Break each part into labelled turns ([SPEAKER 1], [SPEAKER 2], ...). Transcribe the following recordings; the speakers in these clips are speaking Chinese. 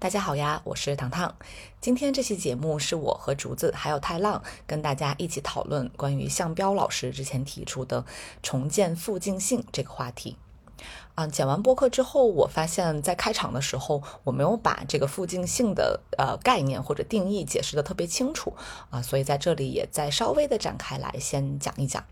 [SPEAKER 1] 大家好呀，我是糖糖。今天这期节目是我和竹子还有太浪跟大家一起讨论关于向彪老师之前提出的重建附近性这个话题。啊，剪完播客之后，我发现，在开场的时候，我没有把这个附近性的呃概念或者定义解释的特别清楚啊，所以在这里也再稍微的展开来，先讲一讲。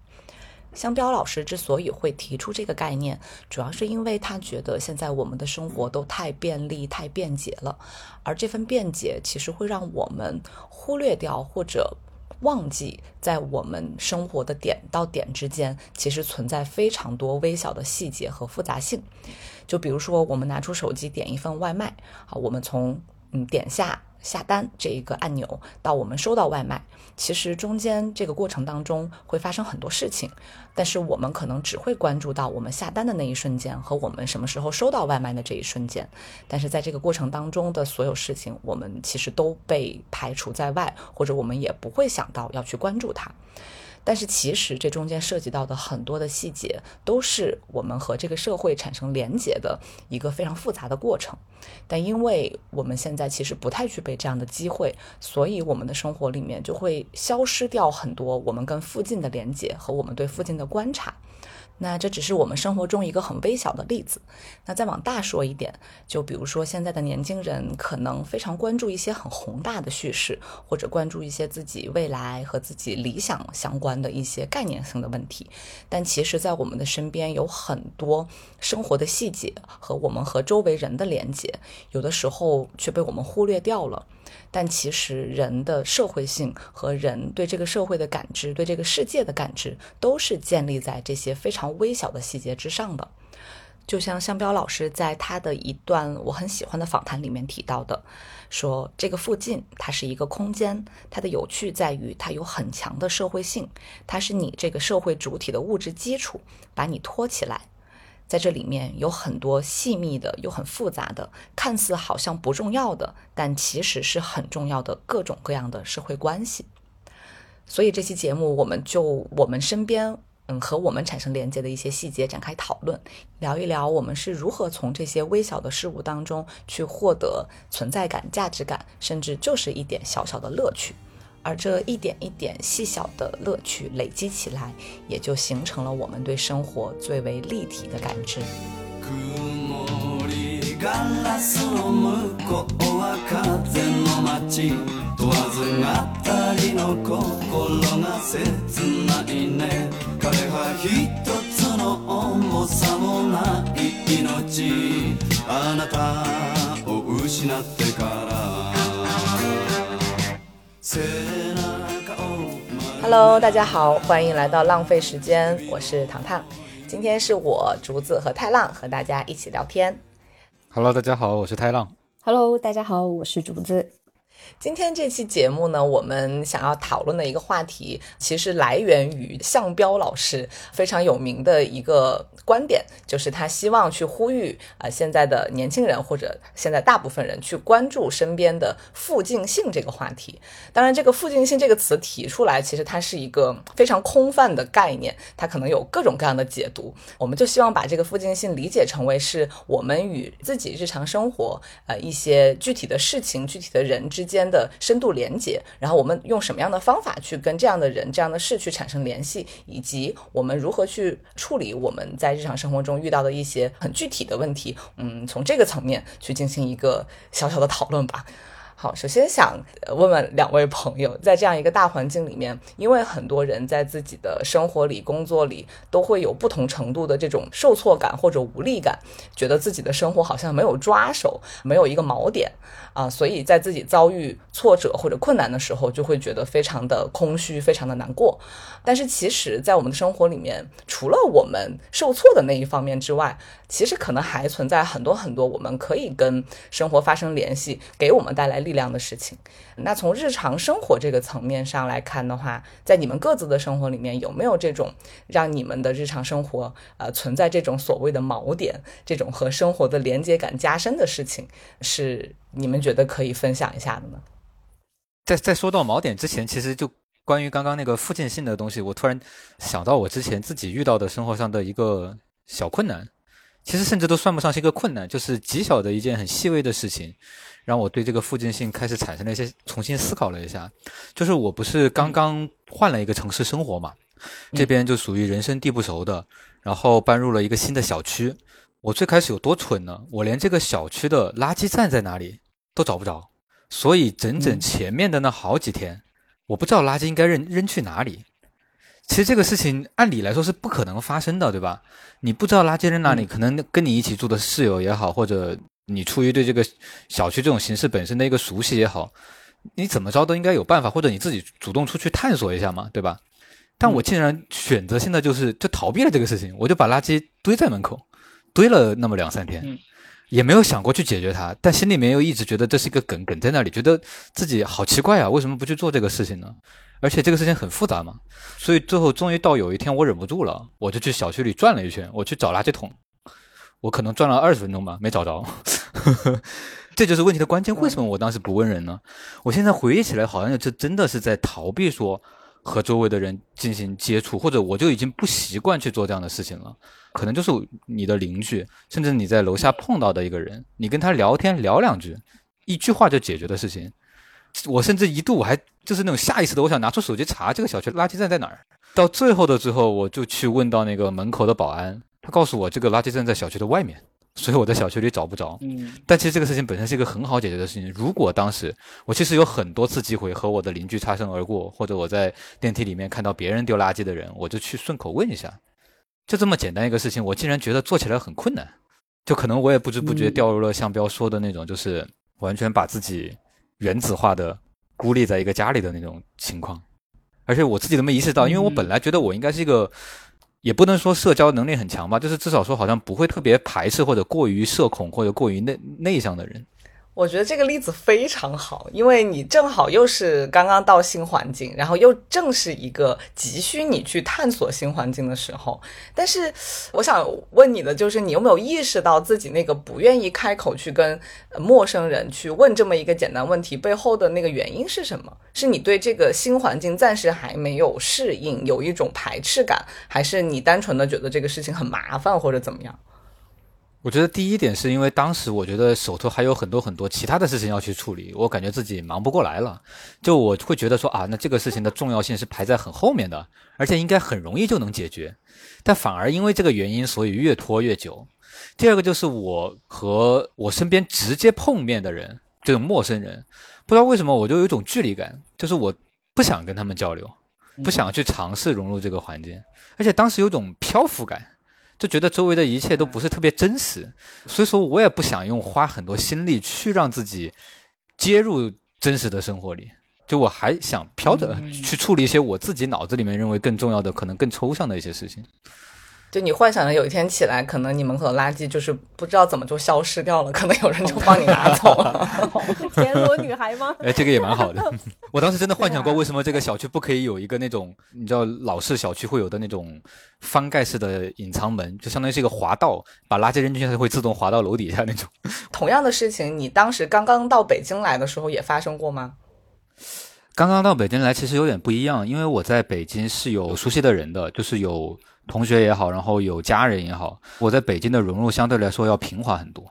[SPEAKER 1] 香彪老师之所以会提出这个概念，主要是因为他觉得现在我们的生活都太便利、太便捷了，而这份便捷其实会让我们忽略掉或者忘记，在我们生活的点到点之间，其实存在非常多微小的细节和复杂性。就比如说，我们拿出手机点一份外卖，好，我们从嗯点下。下单这一个按钮到我们收到外卖，其实中间这个过程当中会发生很多事情，但是我们可能只会关注到我们下单的那一瞬间和我们什么时候收到外卖的这一瞬间，但是在这个过程当中的所有事情，我们其实都被排除在外，或者我们也不会想到要去关注它。但是其实这中间涉及到的很多的细节，都是我们和这个社会产生连结的一个非常复杂的过程。但因为我们现在其实不太具备这样的机会，所以我们的生活里面就会消失掉很多我们跟附近的连接和我们对附近的观察。那这只是我们生活中一个很微小的例子。那再往大说一点，就比如说现在的年轻人可能非常关注一些很宏大的叙事，或者关注一些自己未来和自己理想相关的一些概念性的问题。但其实，在我们的身边有很多生活的细节和我们和周围人的连接，有的时候却被我们忽略掉了。但其实人的社会性和人对这个社会的感知、对这个世界的感知，都是建立在这些非常微小的细节之上的。就像向彪老师在他的一段我很喜欢的访谈里面提到的，说这个附近它是一个空间，它的有趣在于它有很强的社会性，它是你这个社会主体的物质基础，把你托起来。在这里面有很多细密的又很复杂的，看似好像不重要的，但其实是很重要的各种各样的社会关系。所以这期节目，我们就我们身边，嗯，和我们产生连接的一些细节展开讨论，聊一聊我们是如何从这些微小的事物当中去获得存在感、价值感，甚至就是一点小小的乐趣。而这一点一点细小的乐趣累积起来，也就形成了我们对生活最为立体的感知。Hello，大家好，欢迎来到浪费时间，我是糖糖。今天是我竹子和太浪和大家一起聊天。
[SPEAKER 2] Hello，大家好，我是太浪。
[SPEAKER 3] Hello，大家好，我是竹子。
[SPEAKER 1] 今天这期节目呢，我们想要讨论的一个话题，其实来源于向彪老师非常有名的一个观点，就是他希望去呼吁啊，现在的年轻人或者现在大部分人去关注身边的附近性这个话题。当然，这个附近性这个词提出来，其实它是一个非常空泛的概念，它可能有各种各样的解读。我们就希望把这个附近性理解成为是我们与自己日常生活呃一些具体的事情、具体的人之间。间的深度连接，然后我们用什么样的方法去跟这样的人、这样的事去产生联系，以及我们如何去处理我们在日常生活中遇到的一些很具体的问题，嗯，从这个层面去进行一个小小的讨论吧。好，首先想问问两位朋友，在这样一个大环境里面，因为很多人在自己的生活里、工作里都会有不同程度的这种受挫感或者无力感，觉得自己的生活好像没有抓手，没有一个锚点啊，所以在自己遭遇挫折或者困难的时候，就会觉得非常的空虚，非常的难过。但是其实，在我们的生活里面，除了我们受挫的那一方面之外，其实可能还存在很多很多我们可以跟生活发生联系，给我们带来力量的事情。那从日常生活这个层面上来看的话，在你们各自的生活里面，有没有这种让你们的日常生活呃存在这种所谓的锚点，这种和生活的连接感加深的事情，是你们觉得可以分享一下的呢？
[SPEAKER 2] 在在说到锚点之前，其实就。关于刚刚那个附件性的东西，我突然想到我之前自己遇到的生活上的一个小困难，其实甚至都算不上是一个困难，就是极小的一件很细微的事情，让我对这个附近性开始产生了一些重新思考了一下。就是我不是刚刚换了一个城市生活嘛，这边就属于人生地不熟的，然后搬入了一个新的小区。我最开始有多蠢呢？我连这个小区的垃圾站在哪里都找不着，所以整整前面的那好几天，我不知道垃圾应该扔扔去哪里。其实这个事情按理来说是不可能发生的，对吧？你不知道垃圾扔哪里，可能跟你一起住的室友也好，或者你出于对这个小区这种形式本身的一个熟悉也好，你怎么着都应该有办法，或者你自己主动出去探索一下嘛，对吧？但我竟然选择性的就是就逃避了这个事情，我就把垃圾堆在门口，堆了那么两三天，也没有想过去解决它，但心里面又一直觉得这是一个梗梗在那里，觉得自己好奇怪啊，为什么不去做这个事情呢？而且这个事情很复杂嘛，所以最后终于到有一天我忍不住了，我就去小区里转了一圈，我去找垃圾桶，我可能转了二十分钟吧，没找着。这就是问题的关键。为什么我当时不问人呢？我现在回忆起来，好像这真的是在逃避说和周围的人进行接触，或者我就已经不习惯去做这样的事情了。可能就是你的邻居，甚至你在楼下碰到的一个人，你跟他聊天聊两句，一句话就解决的事情。我甚至一度我还就是那种下意识的，我想拿出手机查这个小区垃圾站在哪儿。到最后的最后，我就去问到那个门口的保安，他告诉我这个垃圾站在小区的外面，所以我在小区里找不着。嗯，但其实这个事情本身是一个很好解决的事情。如果当时我其实有很多次机会和我的邻居擦身而过，或者我在电梯里面看到别人丢垃圾的人，我就去顺口问一下，就这么简单一个事情，我竟然觉得做起来很困难。就可能我也不知不觉掉入了向彪说的那种，就是完全把自己。原子化的孤立在一个家里的那种情况，而且我自己都没意识到，因为我本来觉得我应该是一个，也不能说社交能力很强吧，就是至少说好像不会特别排斥或者过于社恐或者过于内内向的人。
[SPEAKER 1] 我觉得这个例子非常好，因为你正好又是刚刚到新环境，然后又正是一个急需你去探索新环境的时候。但是，我想问你的就是，你有没有意识到自己那个不愿意开口去跟陌生人去问这么一个简单问题背后的那个原因是什么？是你对这个新环境暂时还没有适应，有一种排斥感，还是你单纯的觉得这个事情很麻烦，或者怎么样？
[SPEAKER 2] 我觉得第一点是因为当时我觉得手头还有很多很多其他的事情要去处理，我感觉自己忙不过来了。就我会觉得说啊，那这个事情的重要性是排在很后面的，而且应该很容易就能解决。但反而因为这个原因，所以越拖越久。第二个就是我和我身边直接碰面的人，这种陌生人，不知道为什么我就有一种距离感，就是我不想跟他们交流，不想去尝试融入这个环境，而且当时有种漂浮感。就觉得周围的一切都不是特别真实，所以说我也不想用花很多心力去让自己接入真实的生活里，就我还想飘着去处理一些我自己脑子里面认为更重要的、可能更抽象的一些事情。
[SPEAKER 1] 就你幻想着有一天起来，可能你门口的垃圾就是不知道怎么就消失掉了，可能有人就帮你拿走了。
[SPEAKER 3] 田螺女孩吗？
[SPEAKER 2] 哎，这个也蛮好的。我当时真的幻想过，为什么这个小区不可以有一个那种你知道老式小区会有的那种翻盖式的隐藏门，就相当于是一个滑道，把垃圾扔进去它会自动滑到楼底下那种。
[SPEAKER 1] 同样的事情，你当时刚刚到北京来的时候也发生过吗？
[SPEAKER 2] 刚刚到北京来其实有点不一样，因为我在北京是有熟悉的人的，就是有。同学也好，然后有家人也好，我在北京的融入相对来说要平滑很多。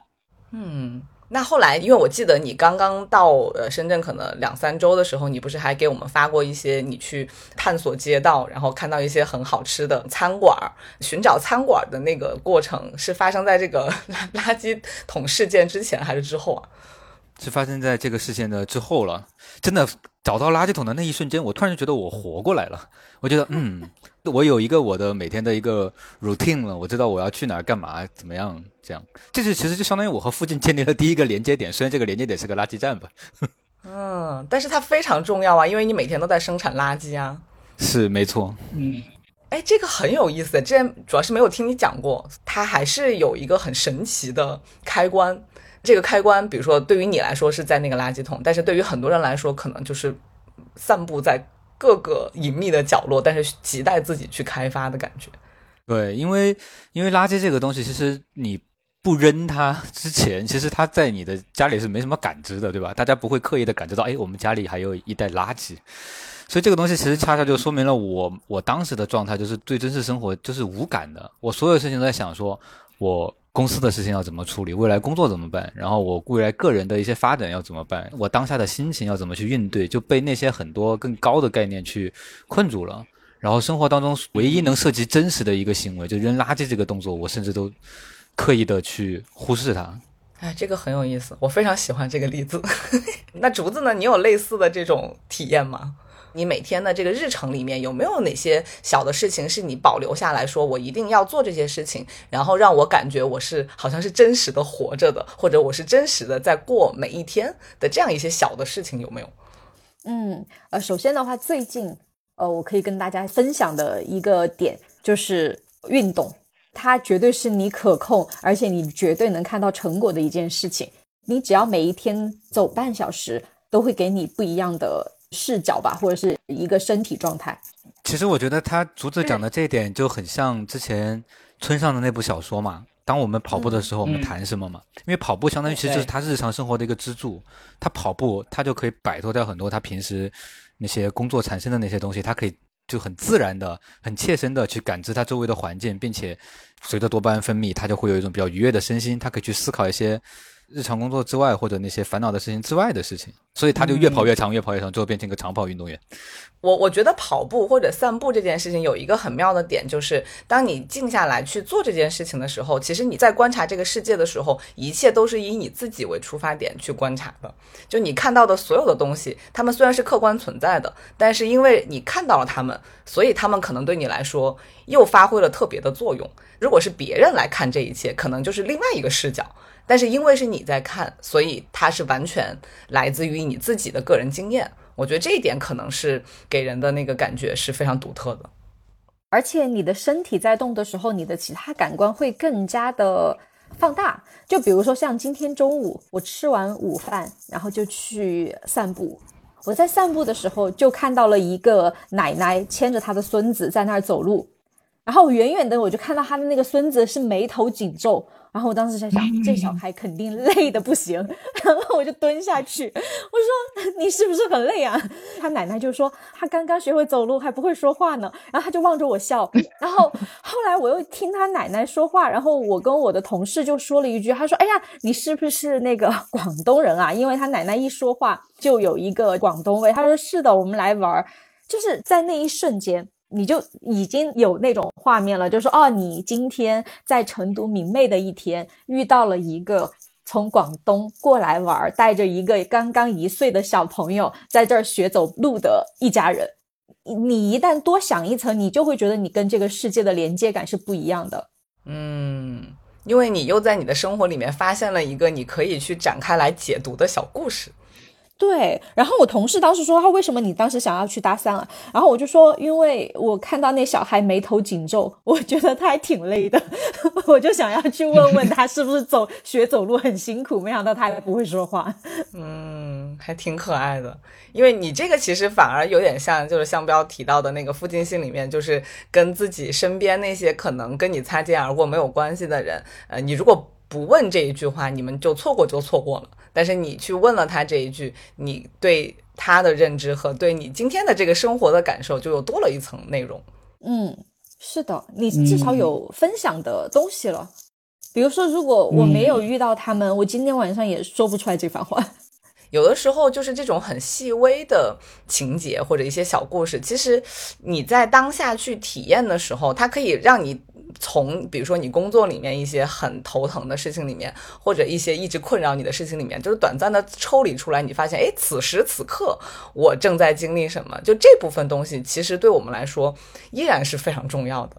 [SPEAKER 1] 嗯，那后来，因为我记得你刚刚到呃深圳可能两三周的时候，你不是还给我们发过一些你去探索街道，然后看到一些很好吃的餐馆，寻找餐馆的那个过程是发生在这个垃圾桶事件之前还是之后啊？
[SPEAKER 2] 是发生在这个事件的之后了。真的找到垃圾桶的那一瞬间，我突然就觉得我活过来了。我觉得，嗯。我有一个我的每天的一个 routine 了，我知道我要去哪儿干嘛怎么样，这样，这是其实就相当于我和附近建立了第一个连接点，虽然这个连接点是个垃圾站吧。
[SPEAKER 1] 嗯，但是它非常重要啊，因为你每天都在生产垃圾啊。
[SPEAKER 2] 是没错。
[SPEAKER 1] 嗯，哎，这个很有意思，之前主要是没有听你讲过，它还是有一个很神奇的开关。这个开关，比如说对于你来说是在那个垃圾桶，但是对于很多人来说，可能就是散布在。各个隐秘的角落，但是亟待自己去开发的感觉。
[SPEAKER 2] 对，因为因为垃圾这个东西，其实你不扔它之前，其实它在你的家里是没什么感知的，对吧？大家不会刻意的感知到，哎，我们家里还有一袋垃圾。所以这个东西其实恰恰就说明了我我当时的状态，就是对真实生活就是无感的。我所有事情都在想说，我公司的事情要怎么处理，未来工作怎么办，然后我未来个人的一些发展要怎么办，我当下的心情要怎么去应对，就被那些很多更高的概念去困住了。然后生活当中唯一能涉及真实的一个行为，就扔垃圾这个动作，我甚至都刻意的去忽视它。
[SPEAKER 1] 哎，这个很有意思，我非常喜欢这个例子。那竹子呢？你有类似的这种体验吗？你每天的这个日程里面有没有哪些小的事情是你保留下来说，我一定要做这些事情，然后让我感觉我是好像是真实的活着的，或者我是真实的在过每一天的这样一些小的事情有没有？
[SPEAKER 3] 嗯，呃，首先的话，最近。呃，我可以跟大家分享的一个点就是运动，它绝对是你可控，而且你绝对能看到成果的一件事情。你只要每一天走半小时，都会给你不一样的视角吧，或者是一个身体状态。
[SPEAKER 2] 其实我觉得他竹子讲的这一点就很像之前村上的那部小说嘛。当我们跑步的时候，我们谈什么嘛？因为跑步相当于其实就是他日常生活的一个支柱。他跑步，他就可以摆脱掉很多他平时。那些工作产生的那些东西，他可以就很自然的、很切身的去感知他周围的环境，并且随着多巴胺分泌，他就会有一种比较愉悦的身心，他可以去思考一些。日常工作之外，或者那些烦恼的事情之外的事情，所以他就越跑越长，越跑越长，最后变成一个长跑运动员。
[SPEAKER 1] 我我觉得跑步或者散步这件事情有一个很妙的点，就是当你静下来去做这件事情的时候，其实你在观察这个世界的时候，一切都是以你自己为出发点去观察的。就你看到的所有的东西，他们虽然是客观存在的，但是因为你看到了他们，所以他们可能对你来说又发挥了特别的作用。如果是别人来看这一切，可能就是另外一个视角。但是因为是你在看，所以它是完全来自于你自己的个人经验。我觉得这一点可能是给人的那个感觉是非常独特的。
[SPEAKER 3] 而且你的身体在动的时候，你的其他感官会更加的放大。就比如说像今天中午我吃完午饭，然后就去散步。我在散步的时候就看到了一个奶奶牵着她的孙子在那儿走路，然后远远的我就看到他的那个孙子是眉头紧皱。然后我当时在想，这小孩肯定累的不行，然后我就蹲下去，我说：“你是不是很累啊？”他奶奶就说：“他刚刚学会走路，还不会说话呢。”然后他就望着我笑。然后后来我又听他奶奶说话，然后我跟我的同事就说了一句：“他说，哎呀，你是不是那个广东人啊？因为他奶奶一说话就有一个广东味。”他说：“是的，我们来玩儿。”就是在那一瞬间。你就已经有那种画面了，就说，哦，你今天在成都明媚的一天遇到了一个从广东过来玩，带着一个刚刚一岁的小朋友在这儿学走路的一家人。你一旦多想一层，你就会觉得你跟这个世界的连接感是不一样的。
[SPEAKER 1] 嗯，因为你又在你的生活里面发现了一个你可以去展开来解读的小故事。
[SPEAKER 3] 对，然后我同事当时说他为什么你当时想要去搭讪啊？然后我就说，因为我看到那小孩眉头紧皱，我觉得他还挺累的，我就想要去问问他是不是走学走路很辛苦。没想到他还不会说话，
[SPEAKER 1] 嗯，还挺可爱的。因为你这个其实反而有点像，就是香标提到的那个附近性里面，就是跟自己身边那些可能跟你擦肩而过没有关系的人，呃，你如果不问这一句话，你们就错过就错过了。但是你去问了他这一句，你对他的认知和对你今天的这个生活的感受，就又多了一层内容。
[SPEAKER 3] 嗯，是的，你至少有分享的东西了。比如说，如果我没有遇到他们，我今天晚上也说不出来这番话。
[SPEAKER 1] 有的时候就是这种很细微的情节或者一些小故事，其实你在当下去体验的时候，它可以让你。从比如说你工作里面一些很头疼的事情里面，或者一些一直困扰你的事情里面，就是短暂的抽离出来，你发现，哎，此时此刻我正在经历什么？就这部分东西，其实对我们来说依然是非常重要的。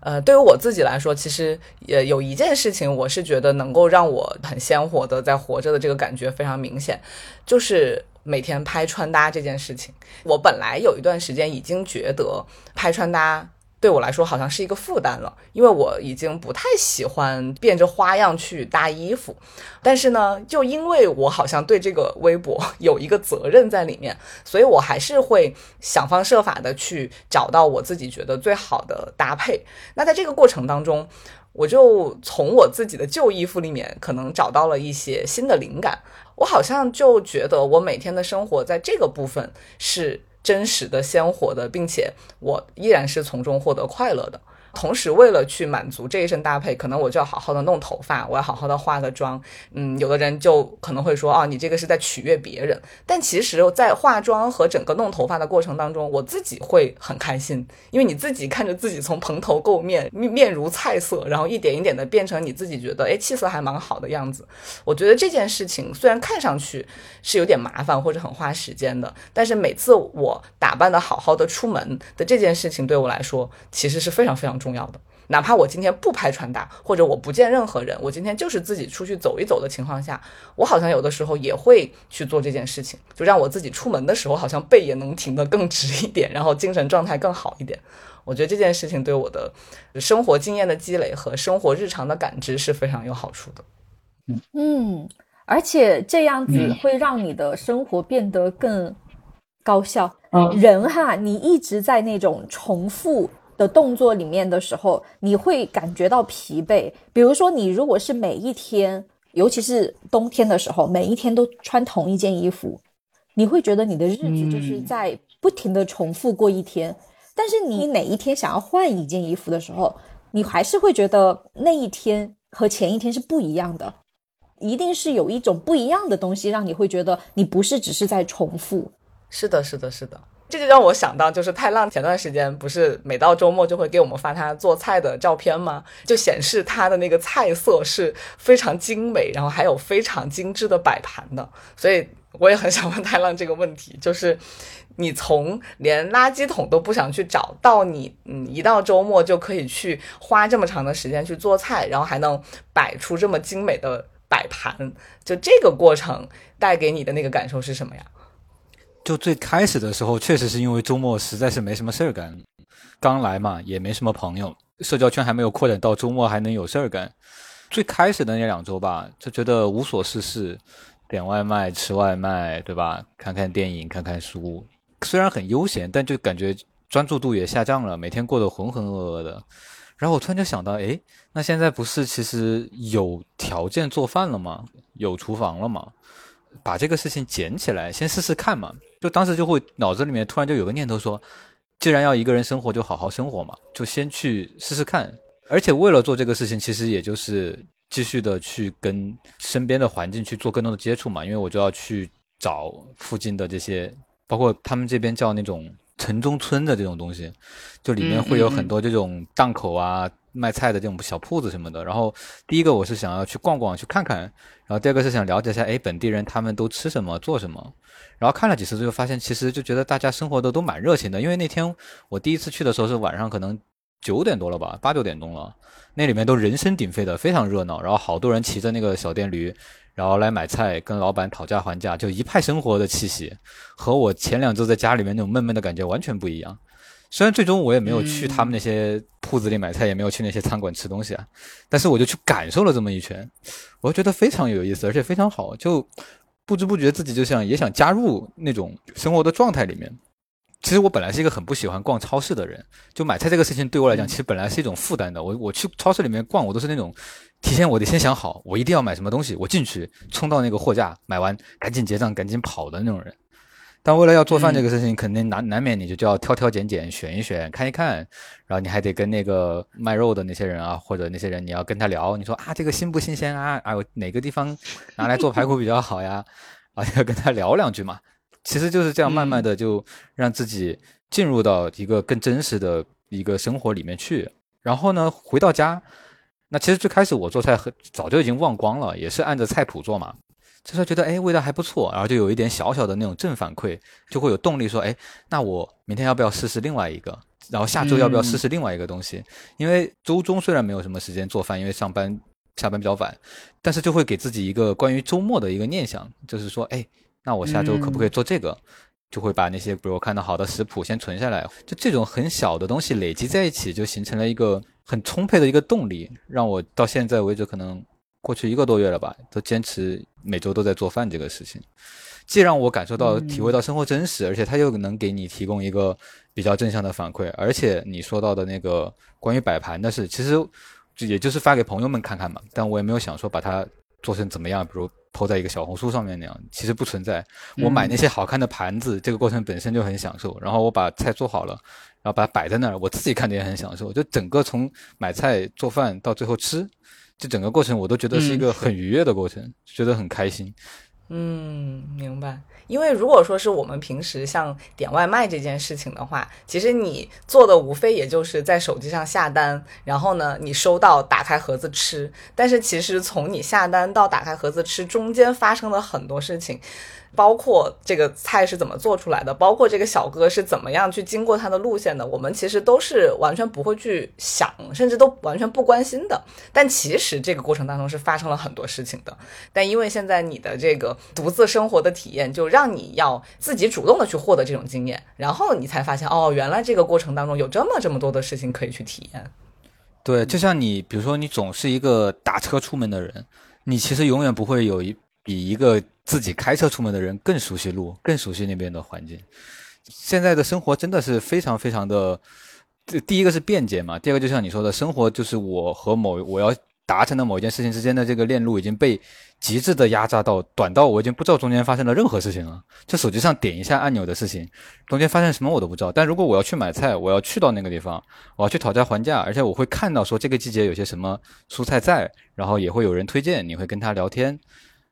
[SPEAKER 1] 呃，对于我自己来说，其实也有一件事情，我是觉得能够让我很鲜活的在活着的这个感觉非常明显，就是每天拍穿搭这件事情。我本来有一段时间已经觉得拍穿搭。对我来说好像是一个负担了，因为我已经不太喜欢变着花样去搭衣服。但是呢，就因为我好像对这个微博 有一个责任在里面，所以我还是会想方设法的去找到我自己觉得最好的搭配。那在这个过程当中，我就从我自己的旧衣服里面可能找到了一些新的灵感。我好像就觉得我每天的生活在这个部分是。真实的、鲜活的，并且我依然是从中获得快乐的。同时为了去满足这一身搭配，可能我就要好好的弄头发，我要好好的化个妆。嗯，有的人就可能会说，哦，你这个是在取悦别人。但其实，在化妆和整个弄头发的过程当中，我自己会很开心，因为你自己看着自己从蓬头垢面、面面如菜色，然后一点一点的变成你自己觉得，哎，气色还蛮好的样子。我觉得这件事情虽然看上去是有点麻烦或者很花时间的，但是每次我打扮的好好的出门的这件事情，对我来说其实是非常非常重的。哪怕我今天不拍穿搭，或者我不见任何人，我今天就是自己出去走一走的情况下，我好像有的时候也会去做这件事情，就让我自己出门的时候好像背也能挺得更直一点，然后精神状态更好一点。我觉得这件事情对我的生活经验的积累和生活日常的感知是非常有好处的。
[SPEAKER 3] 嗯，而且这样子会让你的生活变得更高效。嗯人哈，你一直在那种重复。的动作里面的时候，你会感觉到疲惫。比如说，你如果是每一天，尤其是冬天的时候，每一天都穿同一件衣服，你会觉得你的日子就是在不停的重复过一天。但是你哪一天想要换一件衣服的时候，你还是会觉得那一天和前一天是不一样的，一定是有一种不一样的东西让你会觉得你不是只是在重复。
[SPEAKER 1] 是的，是的，是的。这就让我想到，就是太浪前段时间不是每到周末就会给我们发他做菜的照片吗？就显示他的那个菜色是非常精美，然后还有非常精致的摆盘的。所以我也很想问太浪这个问题，就是你从连垃圾桶都不想去找到，你嗯一到周末就可以去花这么长的时间去做菜，然后还能摆出这么精美的摆盘，就这个过程带给你的那个感受是什么呀？
[SPEAKER 2] 就最开始的时候，确实是因为周末实在是没什么事儿干，刚来嘛，也没什么朋友，社交圈还没有扩展到周末还能有事儿干。最开始的那两周吧，就觉得无所事事，点外卖、吃外卖，对吧？看看电影、看看书，虽然很悠闲，但就感觉专注度也下降了，每天过得浑浑噩噩的。然后我突然就想到，哎，那现在不是其实有条件做饭了吗？有厨房了吗？把这个事情捡起来，先试试看嘛。就当时就会脑子里面突然就有个念头说，既然要一个人生活，就好好生活嘛，就先去试试看。而且为了做这个事情，其实也就是继续的去跟身边的环境去做更多的接触嘛。因为我就要去找附近的这些，包括他们这边叫那种城中村的这种东西，就里面会有很多这种档口啊。卖菜的这种小铺子什么的，然后第一个我是想要去逛逛去看看，然后第二个是想了解一下，哎，本地人他们都吃什么做什么，然后看了几次就发现，其实就觉得大家生活的都蛮热情的，因为那天我第一次去的时候是晚上可能九点多了吧，八九点钟了，那里面都人声鼎沸的，非常热闹，然后好多人骑着那个小电驴，然后来买菜，跟老板讨价还价，就一派生活的气息，和我前两周在家里面那种闷闷的感觉完全不一样。虽然最终我也没有去他们那些铺子里买菜，也没有去那些餐馆吃东西啊，但是我就去感受了这么一圈，我觉得非常有意思，而且非常好，就不知不觉自己就想也想加入那种生活的状态里面。其实我本来是一个很不喜欢逛超市的人，就买菜这个事情对我来讲，其实本来是一种负担的。我我去超市里面逛，我都是那种提前我得先想好，我一定要买什么东西，我进去冲到那个货架买完赶紧结账赶紧跑的那种人。但为了要做饭这个事情，肯定难难免你就就要挑挑拣拣、选一选、看一看，然后你还得跟那个卖肉的那些人啊，或者那些人，你要跟他聊，你说啊这个新不新鲜啊？啊哪个地方拿来做排骨比较好呀？啊要跟他聊两句嘛。其实就是这样，慢慢的就让自己进入到一个更真实的一个生活里面去。然后呢，回到家，那其实最开始我做菜很早就已经忘光了，也是按着菜谱做嘛。这时候觉得哎味道还不错，然后就有一点小小的那种正反馈，就会有动力说哎，那我明天要不要试试另外一个？然后下周要不要试试另外一个东西？因为周中虽然没有什么时间做饭，因为上班下班比较晚，但是就会给自己一个关于周末的一个念想，就是说哎，那我下周可不可以做这个？就会把那些比如看到好的食谱先存下来，就这种很小的东西累积在一起，就形成了一个很充沛的一个动力，让我到现在为止可能。过去一个多月了吧，都坚持每周都在做饭这个事情，既让我感受到、体会到生活真实，而且它又能给你提供一个比较正向的反馈。而且你说到的那个关于摆盘的事，其实也就是发给朋友们看看嘛，但我也没有想说把它做成怎么样，比如抛在一个小红书上面那样，其实不存在。我买那些好看的盘子，这个过程本身就很享受。然后我把菜做好了，然后把它摆在那儿，我自己看着也很享受。就整个从买菜做饭到最后吃，这整个过程我都觉得是一个很愉悦的过程，觉得很开心。
[SPEAKER 1] 嗯，明白。因为如果说是我们平时像点外卖这件事情的话，其实你做的无非也就是在手机上下单，然后呢，你收到打开盒子吃。但是其实从你下单到打开盒子吃中间发生了很多事情。包括这个菜是怎么做出来的，包括这个小哥是怎么样去经过他的路线的，我们其实都是完全不会去想，甚至都完全不关心的。但其实这个过程当中是发生了很多事情的。但因为现在你的这个独自生活的体验，就让你要自己主动的去获得这种经验，然后你才发现哦，原来这个过程当中有这么这么多的事情可以去体验。
[SPEAKER 2] 对，就像你，比如说你总是一个打车出门的人，你其实永远不会有一比一个。自己开车出门的人更熟悉路，更熟悉那边的环境。现在的生活真的是非常非常的，这第一个是便捷嘛，第二个就像你说的，生活就是我和某我要达成的某一件事情之间的这个链路已经被极致的压榨到短到我已经不知道中间发生了任何事情了。就手机上点一下按钮的事情，中间发生什么我都不知道。但如果我要去买菜，我要去到那个地方，我要去讨价还价，而且我会看到说这个季节有些什么蔬菜在，然后也会有人推荐，你会跟他聊天。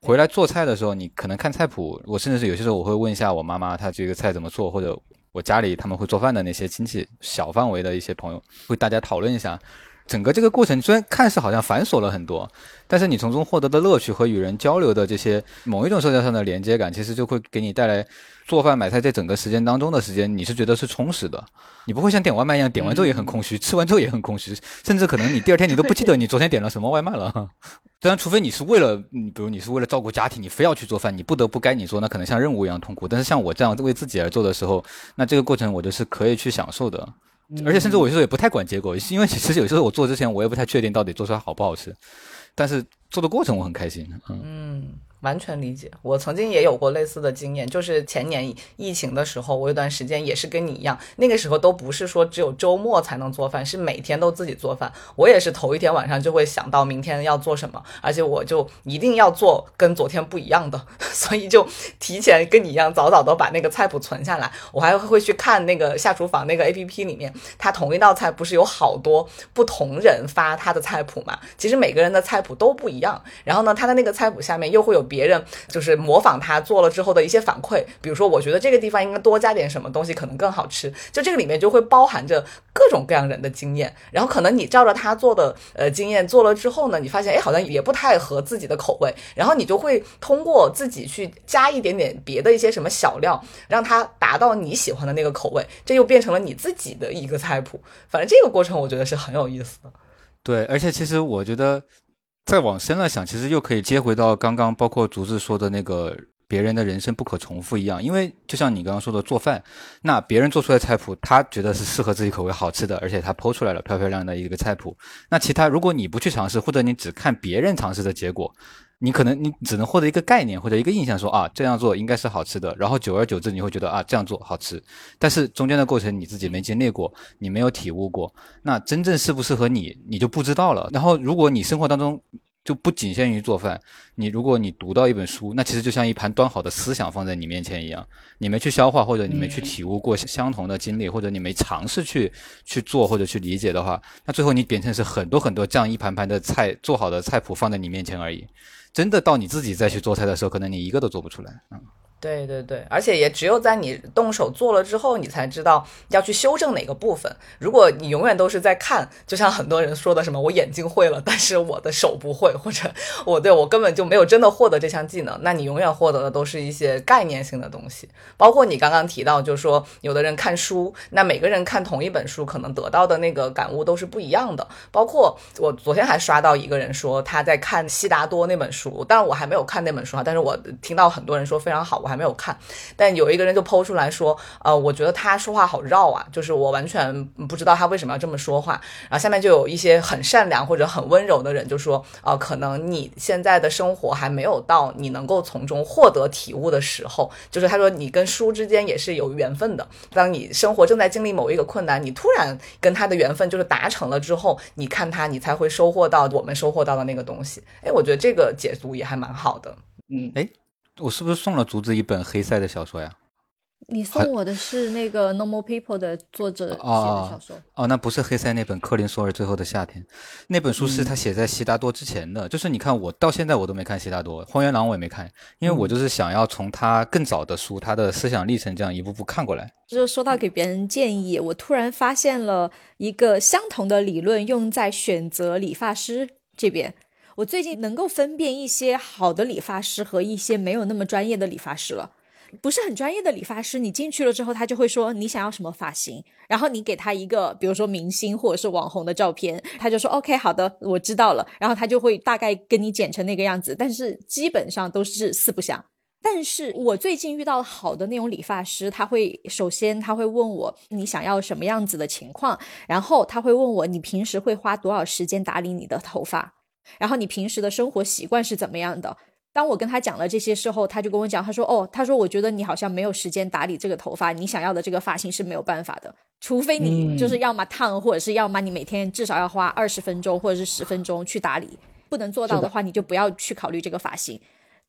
[SPEAKER 2] 回来做菜的时候，你可能看菜谱。我甚至是有些时候我会问一下我妈妈，她这个菜怎么做，或者我家里他们会做饭的那些亲戚，小范围的一些朋友，会大家讨论一下。整个这个过程虽然看似好像繁琐了很多，但是你从中获得的乐趣和与人交流的这些某一种社交上的连接感，其实就会给你带来做饭买菜这整个时间当中的时间，你是觉得是充实的。你不会像点外卖一样，点完之后也很空虚，吃完之后也很空虚，甚至可能你第二天你都不记得你昨天点了什么外卖了。当然，除非你是为了，你比如你是为了照顾家庭，你非要去做饭，你不得不该你做，那可能像任务一样痛苦。但是像我这样为自己而做的时候，那这个过程我就是可以去享受的。而且甚至我有时候也不太管结果，因为其实有时候我做之前我也不太确定到底做出来好不好吃，但是做的过程我很开心。
[SPEAKER 1] 嗯。完全理解，我曾经也有过类似的经验，就是前年疫情的时候，我有段时间也是跟你一样，那个时候都不是说只有周末才能做饭，是每天都自己做饭。我也是头一天晚上就会想到明天要做什么，而且我就一定要做跟昨天不一样的，所以就提前跟你一样早早的把那个菜谱存下来。我还会去看那个下厨房那个 A P P 里面，它同一道菜不是有好多不同人发他的菜谱嘛？其实每个人的菜谱都不一样，然后呢，他的那个菜谱下面又会有别。人就是模仿他做了之后的一些反馈，比如说我觉得这个地方应该多加点什么东西，可能更好吃。就这个里面就会包含着各种各样人的经验，然后可能你照着他做的呃经验做了之后呢，你发现哎好像也不太合自己的口味，然后你就会通过自己去加一点点别的一些什么小料，让它达到你喜欢的那个口味，这又变成了你自己的一个菜谱。反正这个过程我觉得是很有意思的。
[SPEAKER 2] 对，而且其实我觉得。再往深了想，其实又可以接回到刚刚包括竹子说的那个别人的人生不可重复一样，因为就像你刚刚说的做饭，那别人做出来菜谱，他觉得是适合自己口味好吃的，而且他剖出来了漂漂亮亮的一个菜谱，那其他如果你不去尝试，或者你只看别人尝试的结果。你可能你只能获得一个概念或者一个印象，说啊这样做应该是好吃的，然后久而久之你会觉得啊这样做好吃，但是中间的过程你自己没经历过，你没有体悟过，那真正适不适合你你就不知道了。然后如果你生活当中就不仅限于做饭，你如果你读到一本书，那其实就像一盘端好的思想放在你面前一样，你没去消化或者你没去体悟过相同的经历，或者你没尝试去去做或者去理解的话，那最后你变成是很多很多这样一盘盘的菜做好的菜谱放在你面前而已。真的到你自己再去做菜的时候，可能你一个都做不出来。嗯。
[SPEAKER 1] 对对对，而且也只有在你动手做了之后，你才知道要去修正哪个部分。如果你永远都是在看，就像很多人说的什么“我眼睛会了，但是我的手不会”，或者我对我根本就没有真的获得这项技能，那你永远获得的都是一些概念性的东西。包括你刚刚提到，就是说有的人看书，那每个人看同一本书，可能得到的那个感悟都是不一样的。包括我昨天还刷到一个人说他在看悉达多那本书，当然我还没有看那本书啊，但是我听到很多人说非常好。我还没有看。但有一个人就抛出来说，呃，我觉得他说话好绕啊，就是我完全不知道他为什么要这么说话。然后下面就有一些很善良或者很温柔的人就说，呃，可能你现在的生活还没有到你能够从中获得体悟的时候。就是他说你跟书之间也是有缘分的，当你生活正在经历某一个困难，你突然跟他的缘分就是达成了之后，你看他，你才会收获到我们收获到的那个东西。哎，我觉得这个解读也还蛮好的。嗯，
[SPEAKER 2] 哎，我是不是送了竹子一本黑塞的小说呀？
[SPEAKER 3] 你送我的是那个《Normal People》的作者写的小说
[SPEAKER 2] 哦，那不是黑塞那本《克林索尔最后的夏天》，那本书是他写在悉达多之前的。就是你看，我到现在我都没看悉达多，《荒原狼》我也没看，因为我就是想要从他更早的书，他的思想历程这样一步步看过来。
[SPEAKER 3] 就是说到给别人建议，我突然发现了一个相同的理论用在选择理发师这边。我最近能够分辨一些好的理发师和一些没有那么专业的理发师了。不是很专业的理发师，你进去了之后，他就会说你想要什么发型，然后你给他一个，比如说明星或者是网红的照片，他就说 OK 好的，我知道了，然后他就会大概跟你剪成那个样子，但是基本上都是四不像。但是我最近遇到好的那种理发师，他会首先他会问我你想要什么样子的情况，然后他会问我你平时会花多少时间打理你的头发，然后你平时的生活习惯是怎么样的。当我跟他讲了这些事后，他就跟我讲，他说：“哦，他说我觉得你好像没有时间打理这个头发，你想要的这个发型是没有办法的，除非你就是要么烫，或者是要么你每天至少要花二十分钟或者是十分钟去打理，不能做到的话，你就不要去考虑这个发型。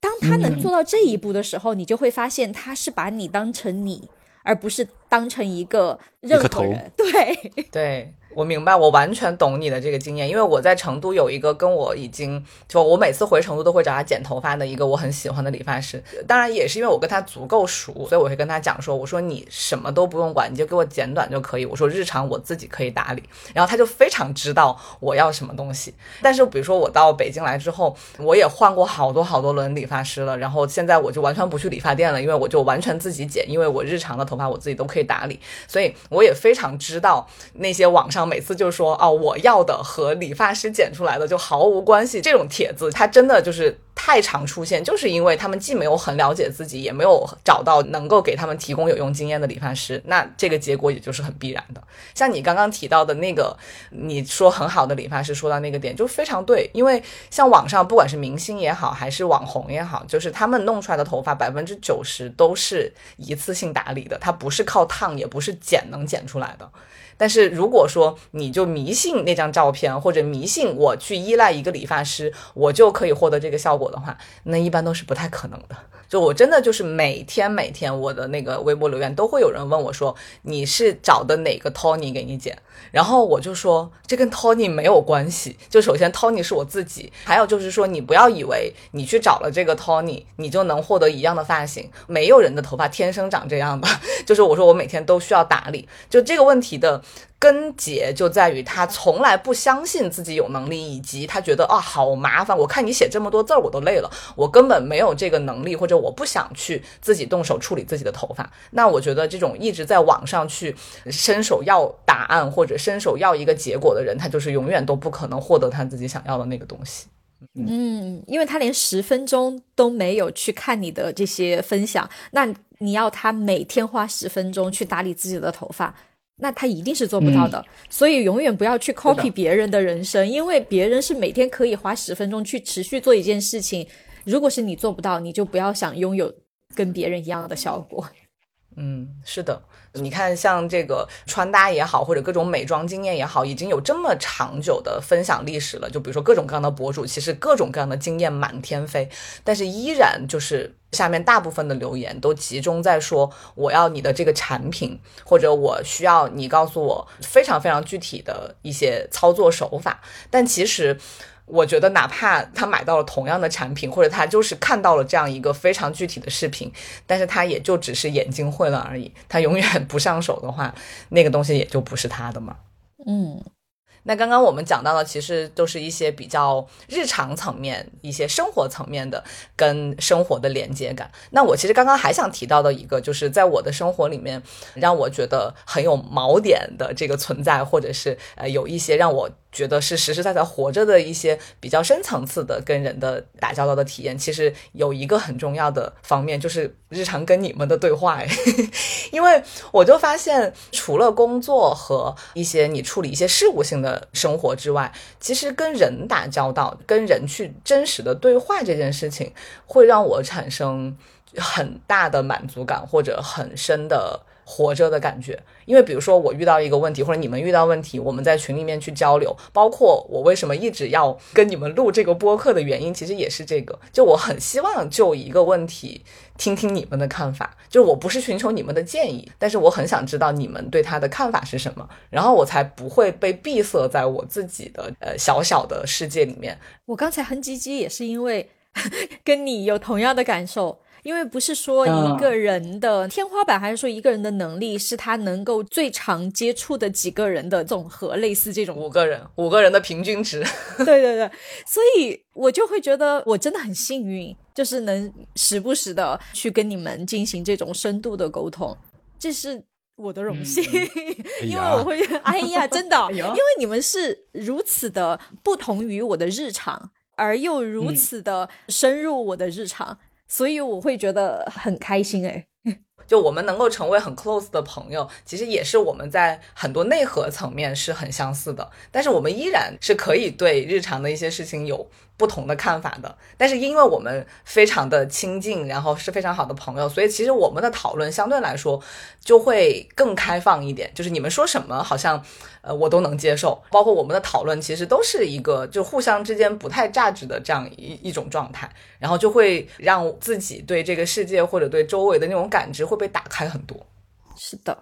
[SPEAKER 3] 当他能做到这一步的时候，你就会发现他是把你当成你，而不是当成一个任何人。对
[SPEAKER 1] 对。”我明白，我完全懂你的这个经验，因为我在成都有一个跟我已经就我每次回成都都会找他剪头发的一个我很喜欢的理发师，当然也是因为我跟他足够熟，所以我会跟他讲说，我说你什么都不用管，你就给我剪短就可以，我说日常我自己可以打理，然后他就非常知道我要什么东西。但是比如说我到北京来之后，我也换过好多好多轮理发师了，然后现在我就完全不去理发店了，因为我就完全自己剪，因为我日常的头发我自己都可以打理，所以我也非常知道那些网上。每次就说哦，我要的和理发师剪出来的就毫无关系。这种帖子，它真的就是太常出现，就是因为他们既没有很了解自己，也没有找到能够给他们提供有用经验的理发师，那这个结果也就是很必然的。像你刚刚提到的那个，你说很好的理发师说到那个点，就非常对。因为像网上不管是明星也好，还是网红也好，就是他们弄出来的头发百分之九十都是一次性打理的，它不是靠烫，也不是剪能剪出来的。但是如果说你就迷信那张照片，或者迷信我去依赖一个理发师，我就可以获得这个效果的话，那一般都是不太可能的。就我真的就是每天每天我的那个微博留言都会有人问我说，你是找的哪个 Tony 给你剪？然后我就说这跟 Tony 没有关系。就首先 Tony 是我自己，还有就是说你不要以为你去找了这个 Tony，你就能获得一样的发型。没有人的头发天生长这样的。就是我说我每天都需要打理。就这个问题的。根结就在于他从来不相信自己有能力，以及他觉得啊好麻烦。我看你写这么多字儿，我都累了，我根本没有这个能力，或者我不想去自己动手处理自己的头发。那我觉得这种一直在网上去伸手要答案或者伸手要一个结果的人，他就是永远都不可能获得他自己想要的那个东西。
[SPEAKER 3] 嗯，因为他连十分钟都没有去看你的这些分享，那你要他每天花十分钟去打理自己的头发。那他一定是做不到的，所以永远不要去 copy 别人的人生，因为别人是每天可以花十分钟去持续做一件事情。如果是你做不到，你就不要想拥有跟别人一样的效果。
[SPEAKER 1] 嗯，是的，你看，像这个穿搭也好，或者各种美妆经验也好，已经有这么长久的分享历史了。就比如说各种各样的博主，其实各种各样的经验满天飞，但是依然就是下面大部分的留言都集中在说我要你的这个产品，或者我需要你告诉我非常非常具体的一些操作手法，但其实。我觉得，哪怕他买到了同样的产品，或者他就是看到了这样一个非常具体的视频，但是他也就只是眼睛会了而已。他永远不上手的话，那个东西也就不是他的嘛。
[SPEAKER 3] 嗯。
[SPEAKER 1] 那刚刚我们讲到的，其实都是一些比较日常层面、一些生活层面的跟生活的连接感。那我其实刚刚还想提到的一个，就是在我的生活里面，让我觉得很有锚点的这个存在，或者是呃有一些让我。觉得是实实在在活着的一些比较深层次的跟人的打交道的体验，其实有一个很重要的方面，就是日常跟你们的对话。因为我就发现，除了工作和一些你处理一些事务性的生活之外，其实跟人打交道、跟人去真实的对话这件事情，会让我产生很大的满足感或者很深的。活着的感觉，因为比如说我遇到一个问题，或者你们遇到问题，我们在群里面去交流，包括我为什么一直要跟你们录这个播客的原因，其实也是这个，就我很希望就一个问题听听你们的看法，就我不是寻求你们的建议，但是我很想知道你们对他的看法是什么，然后我才不会被闭塞在我自己的呃小小的世界里面。
[SPEAKER 3] 我刚才哼唧唧也是因为 跟你有同样的感受。因为不是说一个人的天花板，还是说一个人的能力是他能够最常接触的几个人的总和，类似这种
[SPEAKER 1] 五个人，五个人的平均值。
[SPEAKER 3] 对对对，所以我就会觉得我真的很幸运，就是能时不时的去跟你们进行这种深度的沟通，这是我的荣幸。因为我会，哎呀，真的，因为你们是如此的不同于我的日常，而又如此的深入我的日常。所以我会觉得很开心哎，
[SPEAKER 1] 就我们能够成为很 close 的朋友，其实也是我们在很多内核层面是很相似的，但是我们依然是可以对日常的一些事情有。不同的看法的，但是因为我们非常的亲近，然后是非常好的朋友，所以其实我们的讨论相对来说就会更开放一点。就是你们说什么，好像呃我都能接受，包括我们的讨论其实都是一个就互相之间不太价值的这样一一种状态，然后就会让自己对这个世界或者对周围的那种感知会被打开很多。
[SPEAKER 3] 是的。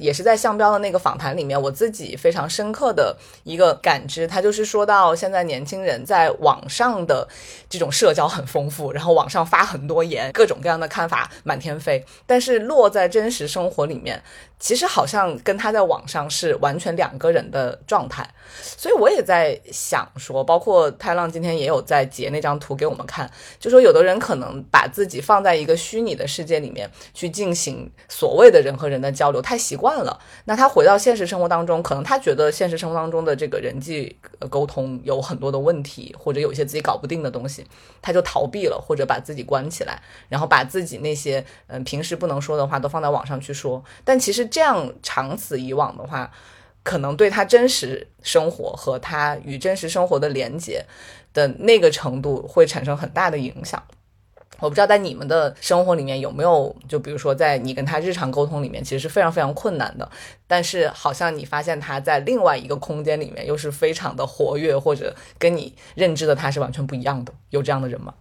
[SPEAKER 1] 也是在向标的那个访谈里面，我自己非常深刻的一个感知，他就是说到现在年轻人在网上的这种社交很丰富，然后网上发很多言，各种各样的看法满天飞，但是落在真实生活里面。其实好像跟他在网上是完全两个人的状态，所以我也在想说，包括太浪今天也有在截那张图给我们看，就说有的人可能把自己放在一个虚拟的世界里面去进行所谓的人和人的交流，太习惯惯了。那他回到现实生活当中，可能他觉得现实生活当中的这个人际沟通有很多的问题，或者有一些自己搞不定的东西，他就逃避了，或者把自己关起来，然后把自己那些嗯平时不能说的话都放在网上去说，但其实。这样长此以往的话，可能对他真实生活和他与真实生活的连接的那个程度会产生很大的影响。我不知道在你们的生活里面有没有，就比如说在你跟他日常沟通里面，其实是非常非常困难的。但是好像你发现他在另外一个空间里面又是非常的活跃，或者跟你认知的他是完全不一样的。有这样的人吗？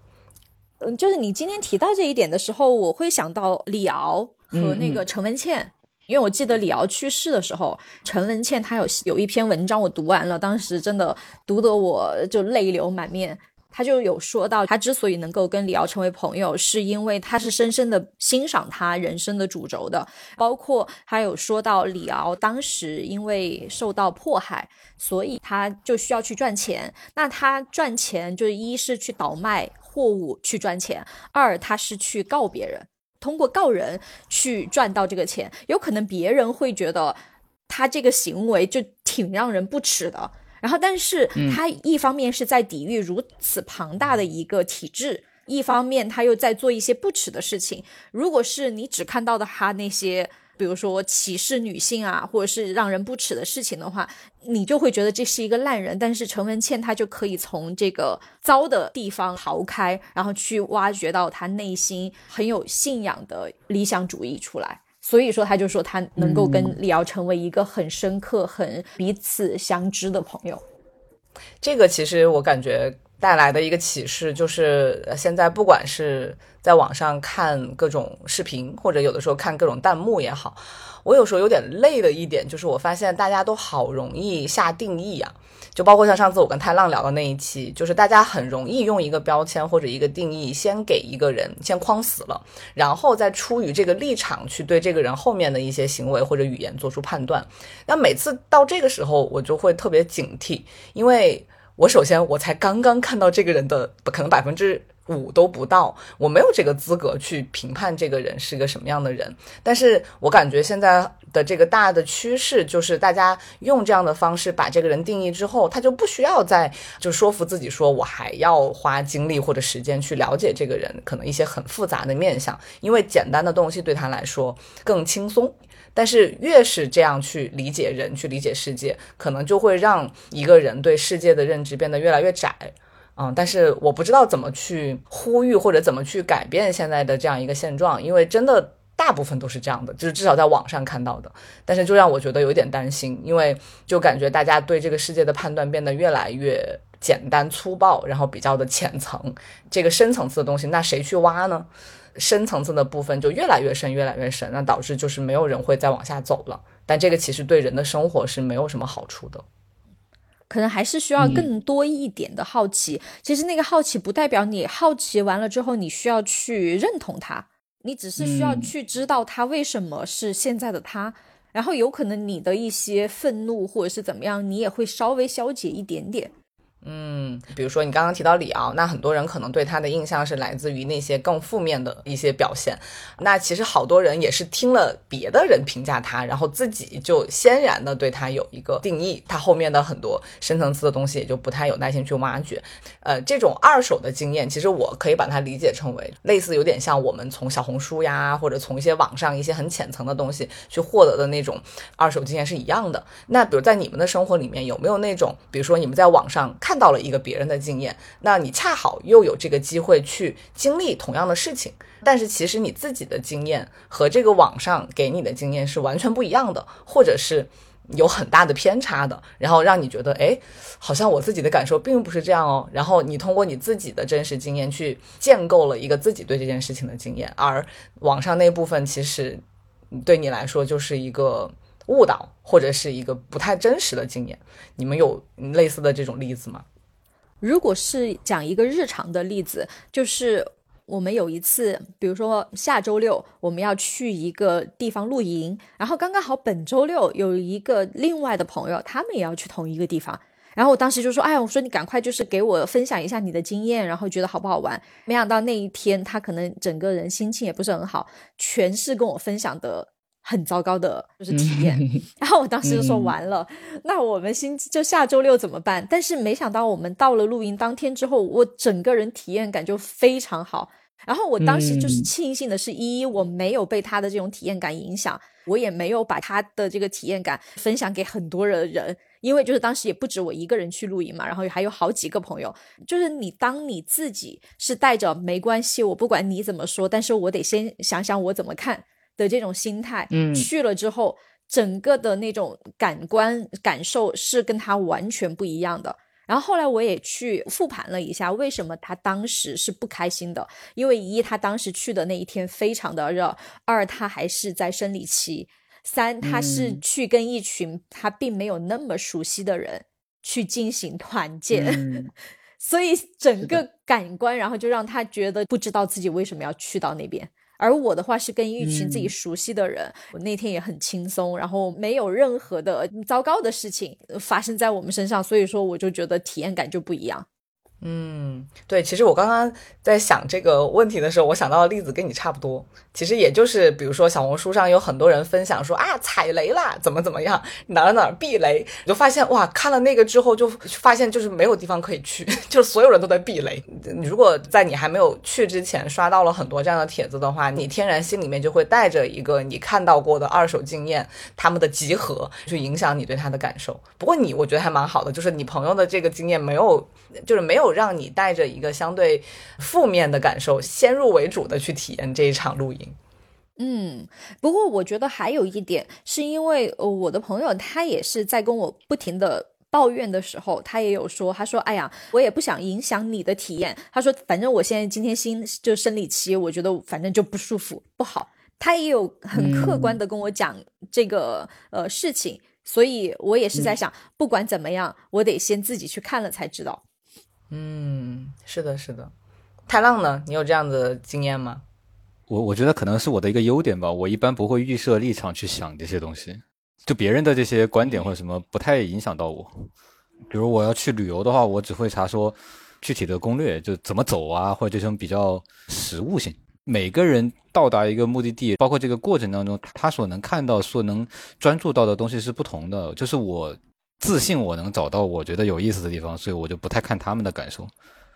[SPEAKER 3] 嗯，就是你今天提到这一点的时候，我会想到李敖和那个陈文茜。因为我记得李敖去世的时候，陈文茜她有有一篇文章我读完了，当时真的读得我就泪流满面。他就有说到，他之所以能够跟李敖成为朋友，是因为他是深深的欣赏他人生的主轴的。包括他有说到，李敖当时因为受到迫害，所以他就需要去赚钱。那他赚钱就是一是去倒卖货物去赚钱，二他是去告别人。通过告人去赚到这个钱，有可能别人会觉得他这个行为就挺让人不齿的。然后，但是他一方面是在抵御如此庞大的一个体制，一方面他又在做一些不耻的事情。如果是你只看到的他那些。比如说歧视女性啊，或者是让人不耻的事情的话，你就会觉得这是一个烂人。但是陈文茜她就可以从这个糟的地方逃开，然后去挖掘到她内心很有信仰的理想主义出来。所以说，他就说他能够跟李敖成为一个很深刻、很彼此相知的朋友。
[SPEAKER 1] 这个其实我感觉。带来的一个启示就是，现在不管是在网上看各种视频，或者有的时候看各种弹幕也好，我有时候有点累的一点就是，我发现大家都好容易下定义啊，就包括像上次我跟太浪聊的那一期，就是大家很容易用一个标签或者一个定义，先给一个人先框死了，然后再出于这个立场去对这个人后面的一些行为或者语言做出判断。那每次到这个时候，我就会特别警惕，因为。我首先，我才刚刚看到这个人的可能百分之五都不到，我没有这个资格去评判这个人是个什么样的人。但是我感觉现在的这个大的趋势就是，大家用这样的方式把这个人定义之后，他就不需要再就说服自己说我还要花精力或者时间去了解这个人可能一些很复杂的面相，因为简单的东西对他来说更轻松。但是越是这样去理解人、去理解世界，可能就会让一个人对世界的认知变得越来越窄。嗯，但是我不知道怎么去呼吁或者怎么去改变现在的这样一个现状，因为真的大部分都是这样的，就是至少在网上看到的。但是就让我觉得有点担心，因为就感觉大家对这个世界的判断变得越来越简单粗暴，然后比较的浅层。这个深层次的东西，那谁去挖呢？深层次的部分就越来越深，越来越深，那导致就是没有人会再往下走了。但这个其实对人的生活是没有什么好处的。
[SPEAKER 3] 可能还是需要更多一点的好奇。其实那个好奇不代表你好奇完了之后你需要去认同他，你只是需要去知道他为什么是现在的他。然后有可能你的一些愤怒或者是怎么样，你也会稍微消解一点点。
[SPEAKER 1] 嗯，比如说你刚刚提到李敖，那很多人可能对他的印象是来自于那些更负面的一些表现。那其实好多人也是听了别的人评价他，然后自己就先然的对他有一个定义，他后面的很多深层次的东西也就不太有耐心去挖掘。呃，这种二手的经验，其实我可以把它理解成为类似有点像我们从小红书呀，或者从一些网上一些很浅层的东西去获得的那种二手经验是一样的。那比如在你们的生活里面有没有那种，比如说你们在网上看。看到了一个别人的经验，那你恰好又有这个机会去经历同样的事情，但是其实你自己的经验和这个网上给你的经验是完全不一样的，或者是有很大的偏差的，然后让你觉得，哎，好像我自己的感受并不是这样哦。然后你通过你自己的真实经验去建构了一个自己对这件事情的经验，而网上那部分其实对你来说就是一个。误导或者是一个不太真实的经验，你们有类似的这种例子吗？
[SPEAKER 3] 如果是讲一个日常的例子，就是我们有一次，比如说下周六我们要去一个地方露营，然后刚刚好本周六有一个另外的朋友，他们也要去同一个地方，然后我当时就说：“哎，我说你赶快就是给我分享一下你的经验，然后觉得好不好玩？”没想到那一天他可能整个人心情也不是很好，全是跟我分享的。很糟糕的就是体验，然后我当时就说完了，那我们星期就下周六怎么办？但是没想到我们到了露营当天之后，我整个人体验感就非常好。然后我当时就是庆幸的是，一我没有被他的这种体验感影响，我也没有把他的这个体验感分享给很多的人，因为就是当时也不止我一个人去露营嘛，然后还有好几个朋友。就是你当你自己是带着没关系，我不管你怎么说，但是我得先想想我怎么看。的这种心态，嗯，去了之后，整个的那种感官感受是跟他完全不一样的。然后后来我也去复盘了一下，为什么他当时是不开心的？因为一他当时去的那一天非常的热，二他还是在生理期，三他是去跟一群他并没有那么熟悉的人去进行团建，所以整个感官，然后就让他觉得不知道自己为什么要去到那边。而我的话是跟一群自己熟悉的人，我那天也很轻松，然后没有任何的糟糕的事情发生在我们身上，所以说我就觉得体验感就不一样。
[SPEAKER 1] 嗯，对，其实我刚刚在想这个问题的时候，我想到的例子跟你差不多。其实也就是，比如说小红书上有很多人分享说啊，踩雷啦，怎么怎么样，哪哪避雷，你就发现哇，看了那个之后，就发现就是没有地方可以去，就是所有人都在避雷。你如果在你还没有去之前刷到了很多这样的帖子的话，你天然心里面就会带着一个你看到过的二手经验，他们的集合去影响你对他的感受。不过你我觉得还蛮好的，就是你朋友的这个经验没有，就是没有。让你带着一个相对负面的感受，先入为主的去体验这一场露营。
[SPEAKER 3] 嗯，不过我觉得还有一点，是因为我的朋友他也是在跟我不停的抱怨的时候，他也有说，他说：“哎呀，我也不想影响你的体验。”他说：“反正我现在今天心就生理期，我觉得反正就不舒服，不好。”他也有很客观的跟我讲这个呃事情，所以我也是在想，不管怎么样，我得先自己去看了才知道。
[SPEAKER 1] 嗯，是的，是的。太浪呢？你有这样的经验吗？
[SPEAKER 2] 我我觉得可能是我的一个优点吧。我一般不会预设立场去想这些东西，就别人的这些观点或者什么不太影响到我。比如我要去旅游的话，我只会查说具体的攻略，就怎么走啊，或者这种比较实物性。每个人到达一个目的地，包括这个过程当中，他所能看到、所能专注到的东西是不同的。就是我自信我能找到我觉得有意思的地方，所以我就不太看他们的感受。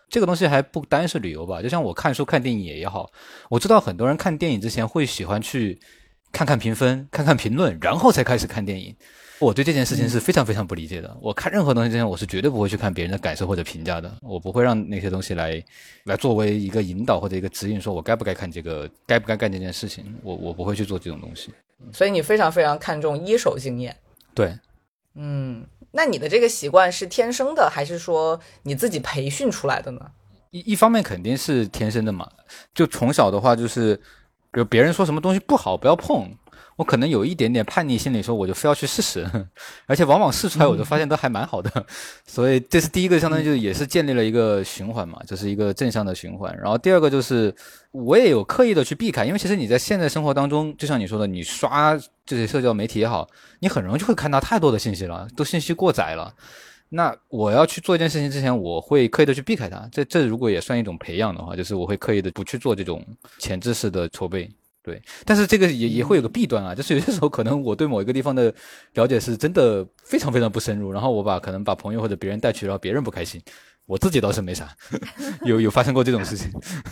[SPEAKER 2] 这个东西还不单是旅游吧，就像我看书、看电影也也好，我知道很多人看电影之前会喜欢去看看评分、看看评论，然后才开始看电影。我对这件事情是非常非常不理解的。我看任何东西之前，我是绝对不会去看别人的感受或者评价的。我不会让那些东西来来作为一个引导或者一个指引，说我该不该看这个，该不该干这件事情。我我不会去做这种东西。
[SPEAKER 1] 所以你非常非常看重一手经验。
[SPEAKER 2] 对，
[SPEAKER 1] 嗯。那你的这个习惯是天生的，还是说你自己培训出来的呢？
[SPEAKER 2] 一一方面肯定是天生的嘛，就从小的话就是，比如别人说什么东西不好，不要碰。我可能有一点点叛逆心理，说我就非要去试试，而且往往试出来，我就发现都还蛮好的，所以这是第一个，相当于就也是建立了一个循环嘛，这是一个正向的循环。然后第二个就是我也有刻意的去避开，因为其实你在现在生活当中，就像你说的，你刷这些社交媒体也好，你很容易就会看到太多的信息了，都信息过载了。那我要去做一件事情之前，我会刻意的去避开它。这这如果也算一种培养的话，就是我会刻意的不去做这种前置式的筹备。对，但是这个也也会有个弊端啊，就是有些时候可能我对某一个地方的了解是真的非常非常不深入，然后我把可能把朋友或者别人带去，然后别人不开心，我自己倒是没啥，有有发生过这种事情。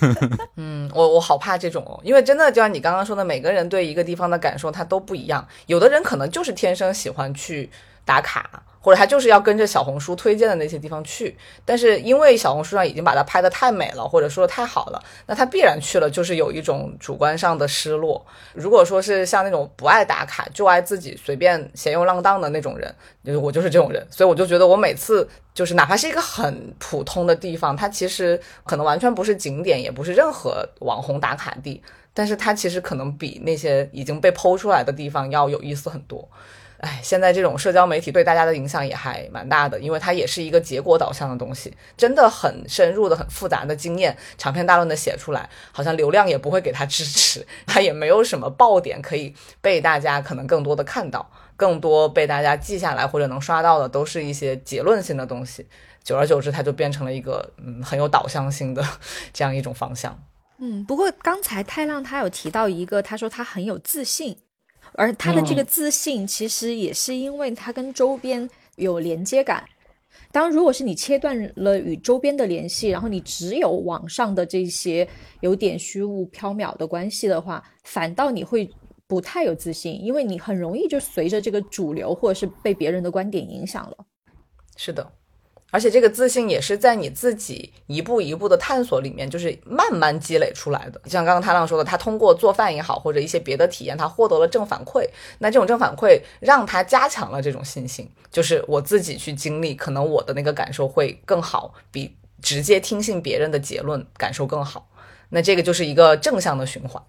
[SPEAKER 1] 嗯，我我好怕这种哦，因为真的就像你刚刚说的，每个人对一个地方的感受他都不一样，有的人可能就是天生喜欢去打卡。或者他就是要跟着小红书推荐的那些地方去，但是因为小红书上已经把它拍的太美了，或者说的太好了，那他必然去了，就是有一种主观上的失落。如果说是像那种不爱打卡，就爱自己随便闲游浪荡的那种人，我就是这种人，所以我就觉得我每次就是哪怕是一个很普通的地方，它其实可能完全不是景点，也不是任何网红打卡地，但是它其实可能比那些已经被剖出来的地方要有意思很多。哎，现在这种社交媒体对大家的影响也还蛮大的，因为它也是一个结果导向的东西，真的很深入的、很复杂的经验，长篇大论的写出来，好像流量也不会给他支持，他也没有什么爆点可以被大家可能更多的看到，更多被大家记下来或者能刷到的，都是一些结论性的东西，久而久之，它就变成了一个嗯很有导向性的 这样一种方向。
[SPEAKER 3] 嗯，不过刚才太浪他有提到一个，他说他很有自信。而他的这个自信，其实也是因为他跟周边有连接感。当如果是你切断了与周边的联系，然后你只有网上的这些有点虚无缥缈的关系的话，反倒你会不太有自信，因为你很容易就随着这个主流或者是被别人的观点影响了。
[SPEAKER 1] 是的。而且这个自信也是在你自己一步一步的探索里面，就是慢慢积累出来的。像刚刚太浪说的，他通过做饭也好，或者一些别的体验，他获得了正反馈。那这种正反馈让他加强了这种信心，就是我自己去经历，可能我的那个感受会更好，比直接听信别人的结论感受更好。那这个就是一个正向的循环。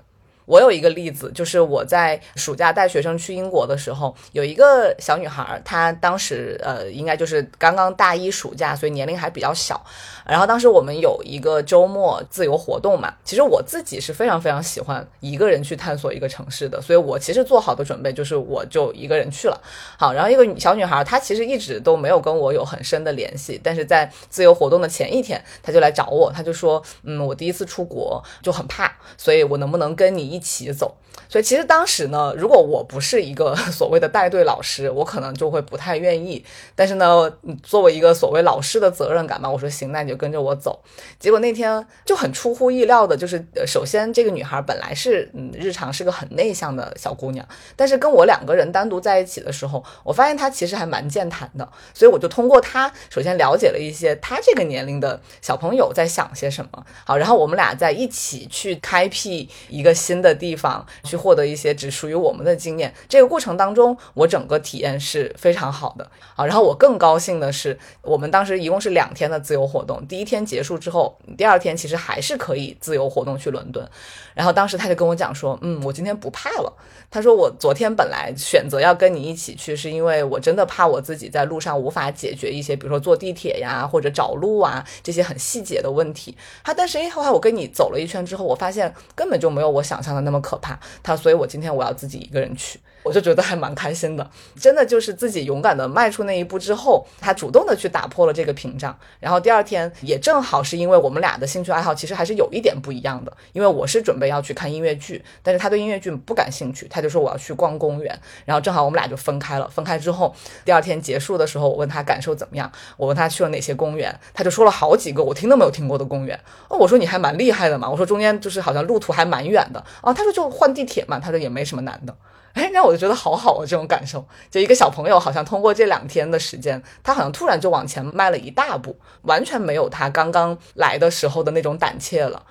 [SPEAKER 1] 我有一个例子，就是我在暑假带学生去英国的时候，有一个小女孩，她当时呃，应该就是刚刚大一暑假，所以年龄还比较小。然后当时我们有一个周末自由活动嘛，其实我自己是非常非常喜欢一个人去探索一个城市的，所以我其实做好的准备就是我就一个人去了。好，然后一个小女孩，她其实一直都没有跟我有很深的联系，但是在自由活动的前一天，她就来找我，她就说，嗯，我第一次出国就很怕，所以我能不能跟你一起走？所以其实当时呢，如果我不是一个 所谓的带队老师，我可能就会不太愿意。但是呢，作为一个所谓老师的责任感嘛，我说行，那你就跟着我走。结果那天就很出乎意料的，就是首先这个女孩本来是嗯日常是个很内向的小姑娘，但是跟我两个人单独在一起的时候，我发现她其实还蛮健谈的。所以我就通过她，首先了解了一些她这个年龄的小朋友在想些什么。好，然后我们俩在一起去开辟一个新的地方。去获得一些只属于我们的经验，这个过程当中，我整个体验是非常好的啊。然后我更高兴的是，我们当时一共是两天的自由活动，第一天结束之后，第二天其实还是可以自由活动去伦敦。然后当时他就跟我讲说，嗯，我今天不怕了。他说我昨天本来选择要跟你一起去，是因为我真的怕我自己在路上无法解决一些，比如说坐地铁呀或者找路啊这些很细节的问题。他但是哎后来我跟你走了一圈之后，我发现根本就没有我想象那么可怕。他，所以我今天我要自己一个人去。我就觉得还蛮开心的，真的就是自己勇敢的迈出那一步之后，他主动的去打破了这个屏障。然后第二天也正好是因为我们俩的兴趣爱好其实还是有一点不一样的，因为我是准备要去看音乐剧，但是他对音乐剧不感兴趣，他就说我要去逛公园。然后正好我们俩就分开了。分开之后，第二天结束的时候，我问他感受怎么样，我问他去了哪些公园，他就说了好几个我听都没有听过的公园。哦，我说你还蛮厉害的嘛，我说中间就是好像路途还蛮远的。啊，他说就换地铁嘛，他说也没什么难的。哎，让我就觉得好好啊，这种感受，就一个小朋友好像通过这两天的时间，他好像突然就往前迈了一大步，完全没有他刚刚来的时候的那种胆怯了。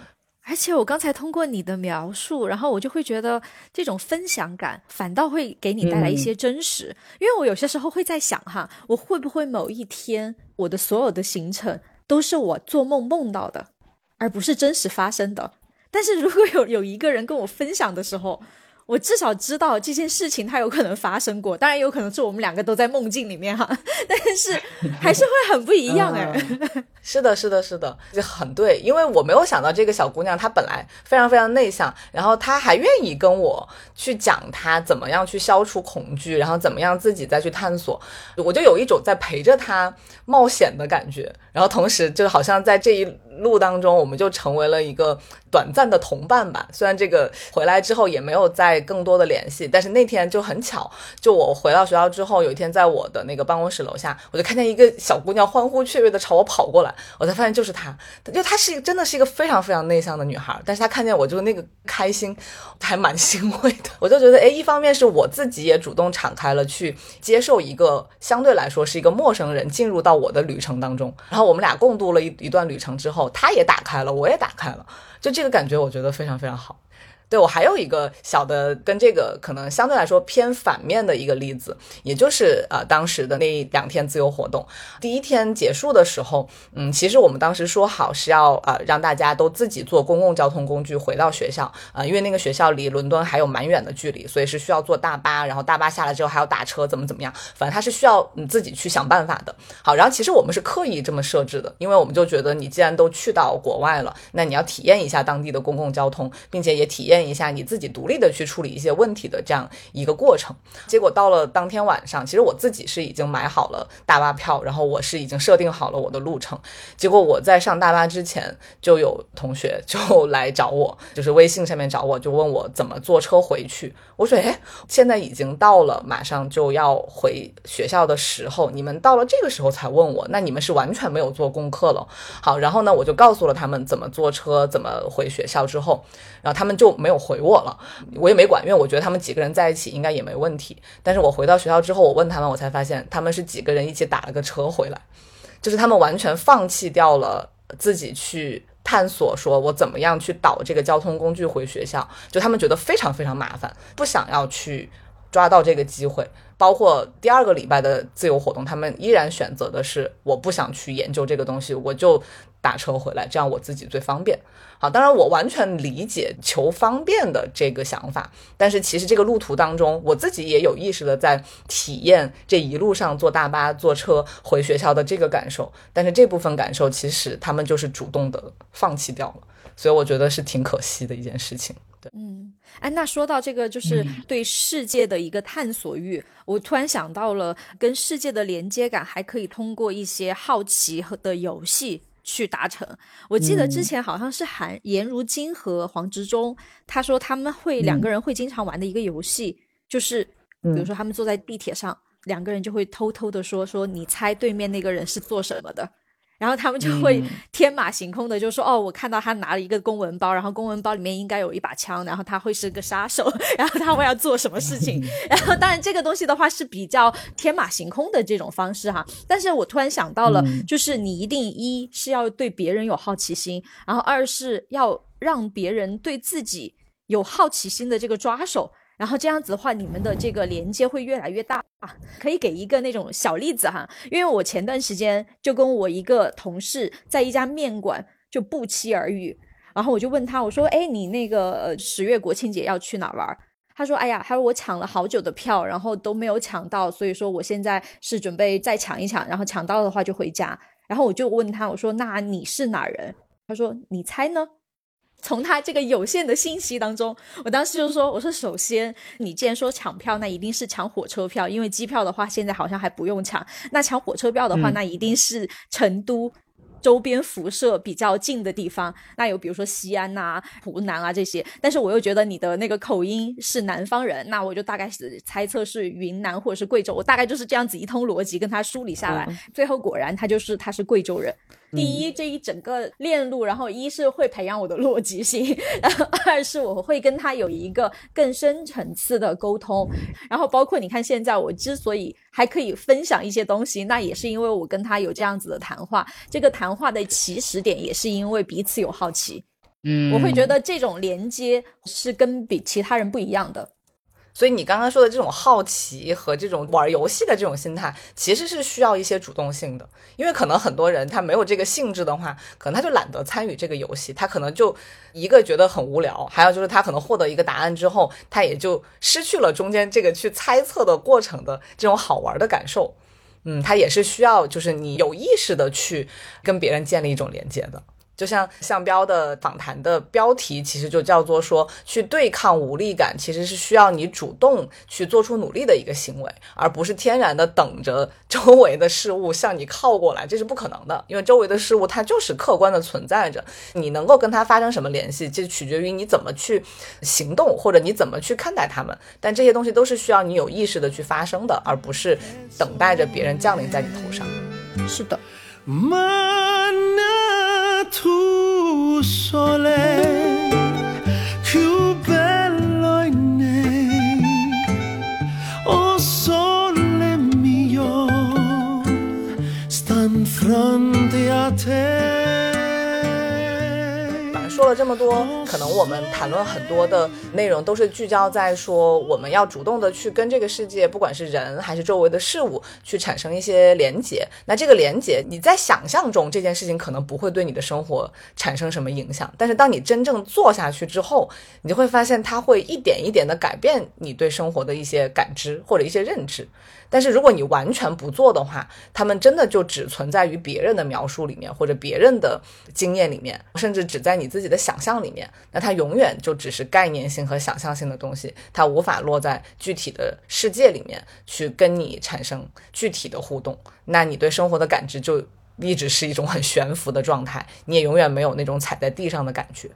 [SPEAKER 3] 而且我刚才通过你的描述，然后我就会觉得这种分享感反倒会给你带来一些真实，因为我有些时候会在想哈，我会不会某一天我的所有的行程都是我做梦梦到的，而不是真实发生的。但是如果有有一个人跟我分享的时候，我至少知道这件事情它有可能发生过，当然有可能是我们两个都在梦境里面哈，但是还是会很不一样哎。
[SPEAKER 1] 是的，是的，是的，就很对，因为我没有想到这个小姑娘她本来非常非常内向，然后她还愿意跟我去讲她怎么样去消除恐惧，然后怎么样自己再去探索，我就有一种在陪着她冒险的感觉，然后同时就好像在这一路当中，我们就成为了一个短暂的同伴吧。虽然这个回来之后也没有再更多的联系，但是那天就很巧，就我回到学校之后，有一天在我的那个办公室楼下，我就看见一个小姑娘欢呼雀跃的朝我跑过来。我才发现就是她，就她是一个真的是一个非常非常内向的女孩，但是她看见我就那个开心，还蛮欣慰的。我就觉得，哎，一方面是我自己也主动敞开了去接受一个相对来说是一个陌生人进入到我的旅程当中，然后我们俩共度了一一段旅程之后，他也打开了，我也打开了，就这个感觉，我觉得非常非常好。对我还有一个小的跟这个可能相对来说偏反面的一个例子，也就是呃当时的那两天自由活动，第一天结束的时候，嗯，其实我们当时说好是要呃让大家都自己坐公共交通工具回到学校，呃，因为那个学校离伦敦还有蛮远的距离，所以是需要坐大巴，然后大巴下来之后还要打车，怎么怎么样，反正他是需要你自己去想办法的。好，然后其实我们是刻意这么设置的，因为我们就觉得你既然都去到国外了，那你要体验一下当地的公共交通，并且也体验。一下你自己独立的去处理一些问题的这样一个过程，结果到了当天晚上，其实我自己是已经买好了大巴票，然后我是已经设定好了我的路程。结果我在上大巴之前，就有同学 就来找我，就是微信上面找我，就问我怎么坐车回去。我说，哎，现在已经到了马上就要回学校的时候，你们到了这个时候才问我，那你们是完全没有做功课了。好，然后呢，我就告诉了他们怎么坐车，怎么回学校之后。然后他们就没有回我了，我也没管，因为我觉得他们几个人在一起应该也没问题。但是我回到学校之后，我问他们，我才发现他们是几个人一起打了个车回来，就是他们完全放弃掉了自己去探索，说我怎么样去导这个交通工具回学校，就他们觉得非常非常麻烦，不想要去抓到这个机会。包括第二个礼拜的自由活动，他们依然选择的是我不想去研究这个东西，我就打车回来，这样我自己最方便。好，当然我完全理解求方便的这个想法，但是其实这个路途当中，我自己也有意识的在体验这一路上坐大巴、坐车回学校的这个感受，但是这部分感受其实他们就是主动的放弃掉了，所以我觉得是挺可惜的一件事情。对，
[SPEAKER 3] 嗯，哎，那说到这个，就是对世界的一个探索欲，我突然想到了跟世界的连接感，还可以通过一些好奇和的游戏。去达成。我记得之前好像是韩颜如晶和黄执中，他说他们会两个人会经常玩的一个游戏，就是比如说他们坐在地铁上，两个人就会偷偷的说说你猜对面那个人是做什么的。然后他们就会 天马行空的就说：“哦，我看到他拿了一个公文包，然后公文包里面应该有一把枪，然后他会是个杀手，然后他会要做什么事情？然后当然这个东西的话是比较天马行空的这种方式哈。但是我突然想到了，就是你一定一是要对别人有好奇心，然后二是要让别人对自己有好奇心的这个抓手。”然后这样子的话，你们的这个连接会越来越大啊！可以给一个那种小例子哈，因为我前段时间就跟我一个同事在一家面馆就不期而遇，然后我就问他，我说：“哎，你那个十月国庆节要去哪玩？”他说：“哎呀，他说我抢了好久的票，然后都没有抢到，所以说我现在是准备再抢一抢，然后抢到的话就回家。”然后我就问他，我说：“那你是哪人？”他说：“你猜呢？”从他这个有限的信息当中，我当时就说：“ 我说首先，你既然说抢票，那一定是抢火车票，因为机票的话现在好像还不用抢。那抢火车票的话，那一定是成都。”周边辐射比较近的地方，那有比如说西安呐、湖南啊这些，但是我又觉得你的那个口音是南方人，那我就大概是猜测是云南或者是贵州，我大概就是这样子一通逻辑跟他梳理下来，最后果然他就是他是贵州人。第一，这一整个链路，然后一是会培养我的逻辑性，然后二是我会跟他有一个更深层次的沟通，然后包括你看现在我之所以还可以分享一些东西，那也是因为我跟他有这样子的谈话，这个谈话的起始点也是因为彼此有好奇，
[SPEAKER 1] 嗯，
[SPEAKER 3] 我会觉得这种连接是跟比其他人不一样的。
[SPEAKER 1] 所以你刚刚说的这种好奇和这种玩游戏的这种心态，其实是需要一些主动性的。因为可能很多人他没有这个性质的话，可能他就懒得参与这个游戏，他可能就一个觉得很无聊，还有就是他可能获得一个答案之后，他也就失去了中间这个去猜测的过程的这种好玩的感受。嗯，他也是需要就是你有意识的去跟别人建立一种连接的。就像向标的访谈的标题，其实就叫做说，去对抗无力感，其实是需要你主动去做出努力的一个行为，而不是天然的等着周围的事物向你靠过来，这是不可能的。因为周围的事物它就是客观的存在着，你能够跟它发生什么联系，就取决于你怎么去行动，或者你怎么去看待它们。但这些东西都是需要你有意识的去发生的，而不是等待着别人降临在你头上。
[SPEAKER 3] 是的。
[SPEAKER 4] 두 손에 큐벨로 있네 mio stan fronte a te
[SPEAKER 1] 说了这么多，可能我们谈论很多的内容都是聚焦在说，我们要主动的去跟这个世界，不管是人还是周围的事物，去产生一些连接。那这个连接，你在想象中这件事情可能不会对你的生活产生什么影响，但是当你真正做下去之后，你就会发现它会一点一点的改变你对生活的一些感知或者一些认知。但是如果你完全不做的话，他们真的就只存在于别人的描述里面，或者别人的经验里面，甚至只在你自己自己的想象里面。那它永远就只是概念性和想象性的东西，它无法落在具体的世界里面去跟你产生具体的互动。那你对生活的感知就一直是一种很悬浮的状态，你也永远没有那种踩在地上的感觉。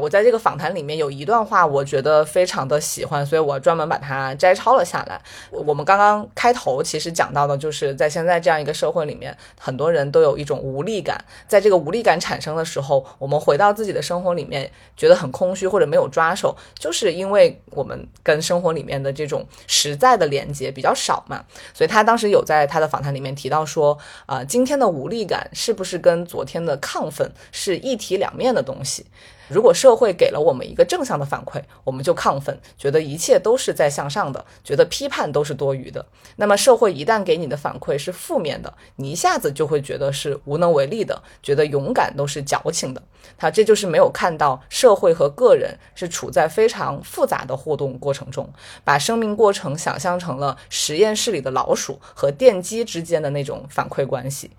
[SPEAKER 1] 我在这个访谈里面有一段话，我觉得非常的喜欢，所以我专门把它摘抄了下来。我们刚刚开头其实讲到的，就是在现在这样一个社会里面，很多人都有一种无力感。在这个无力感产生的时候，我们回到自己的生活里面，觉得很空虚或者没有抓手，就是因为我们跟生活里面的这种实在的连接比较少嘛。所以他当时有在他的访谈里面提到说，啊，今天的无力感是不是跟昨天的亢奋是一体两面的东西？如果社会给了我们一个正向的反馈，我们就亢奋，觉得一切都是在向上的，觉得批判都是多余的。那么社会一旦给你的反馈是负面的，你一下子就会觉得是无能为力的，觉得勇敢都是矫情的。他这就是没有看到社会和个人是处在非常复杂的互动过程中，把生命过程想象成了实验室里的老鼠和电机之间的那种反馈关系。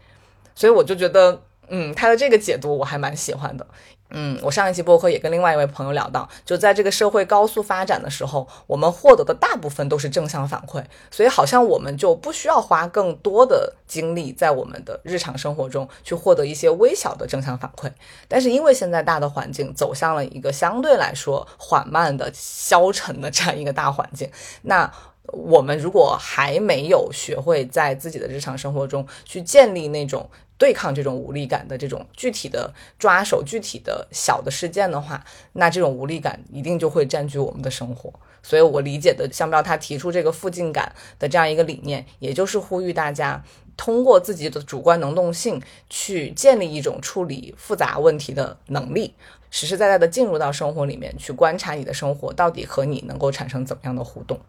[SPEAKER 1] 所以我就觉得，嗯，他的这个解读我还蛮喜欢的。嗯，我上一期播客也跟另外一位朋友聊到，就在这个社会高速发展的时候，我们获得的大部分都是正向反馈，所以好像我们就不需要花更多的精力在我们的日常生活中去获得一些微小的正向反馈。但是因为现在大的环境走向了一个相对来说缓慢的消沉的 这样一个大环境，那我们如果还没有学会在自己的日常生活中去建立那种。对抗这种无力感的这种具体的抓手、具体的小的事件的话，那这种无力感一定就会占据我们的生活。所以我理解的香标他提出这个附近感的这样一个理念，也就是呼吁大家通过自己的主观能动性去建立一种处理复杂问题的能力，实实在在的进入到生活里面去观察你的生活到底和你能够产生怎么样的互动。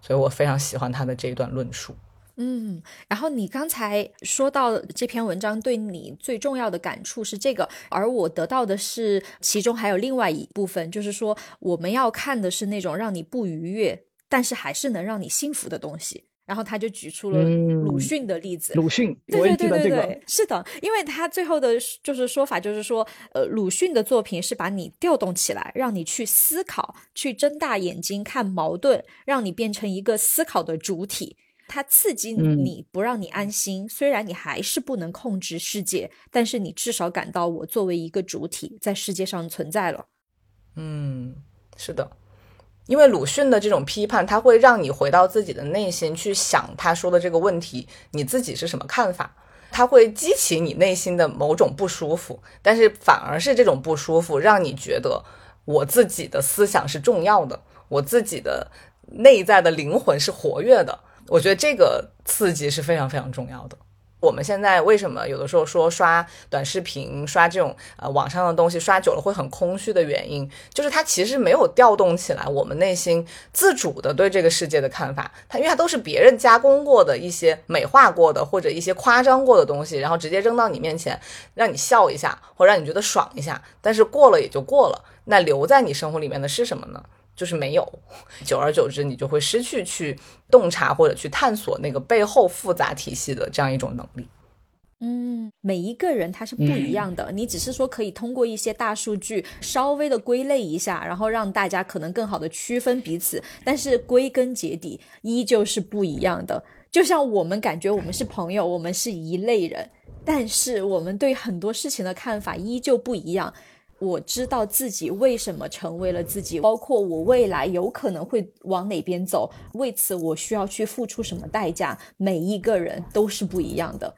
[SPEAKER 1] 所以我非常喜欢他的这一段论述。
[SPEAKER 3] 嗯，然后你刚才说到这篇文章对你最重要的感触是这个，而我得到的是其中还有另外一部分，就是说我们要看的是那种让你不愉悦，但是还是能让你幸福的东西。然后他就举出了
[SPEAKER 5] 嗯
[SPEAKER 3] 鲁迅的例子。
[SPEAKER 5] 鲁迅，
[SPEAKER 3] 对
[SPEAKER 5] 我也
[SPEAKER 3] 对对对
[SPEAKER 5] 这个。
[SPEAKER 3] 对，是的，因为他最后的就是说法就是说，呃，鲁迅的作品是把你调动起来，让你去思考，去睁大眼睛看矛盾，让你变成一个思考的主体。它刺激
[SPEAKER 5] 嗯
[SPEAKER 3] 你，不让你安心。虽然你还是不能控制世界，但是你至少感到我作为一个主体在世界上存在了。
[SPEAKER 1] 嗯，是的，因为鲁迅的这种批判，他会让你回到自己的内心去想他说的这个问题，你自己是什么看法？他会激起你内心的某种不舒服，但是反而是这种不舒服让你觉得我自己的思想是重要的，我自己的内在的灵魂是活跃的。我觉得这个刺激是非常非常重要的。我们现在为什么有的时候说刷短视频、刷这种呃网上的东西刷久了会很空虚的原因，就是它其实没有调动起来我们内心自主的对这个世界的看法。它因为它都是别人加工过的一些美化过的或者一些夸张过的东西，然后直接扔到你面前，让你笑一下或让你觉得爽一下，但是过了也就过了。那留在你生活里面的是什么呢？就是没有，久而久之，你就会失去去洞察或者去探索那个背后复杂体系的这样一种能力。
[SPEAKER 3] 嗯，每一个人他是不一样的，你只是说可以通过一些大数据稍微的归类一下，然后让大家可能更好的区分彼此，但是归根结底依旧是不一样的。就像我们感觉我们是朋友，我们是一类人，但是我们对很多事情的看法依旧不一样。我知道自己为什么成为了自己，包括我未来有可能会往哪边走，为此我需要去付出什么代价。每一个人都是不一样的。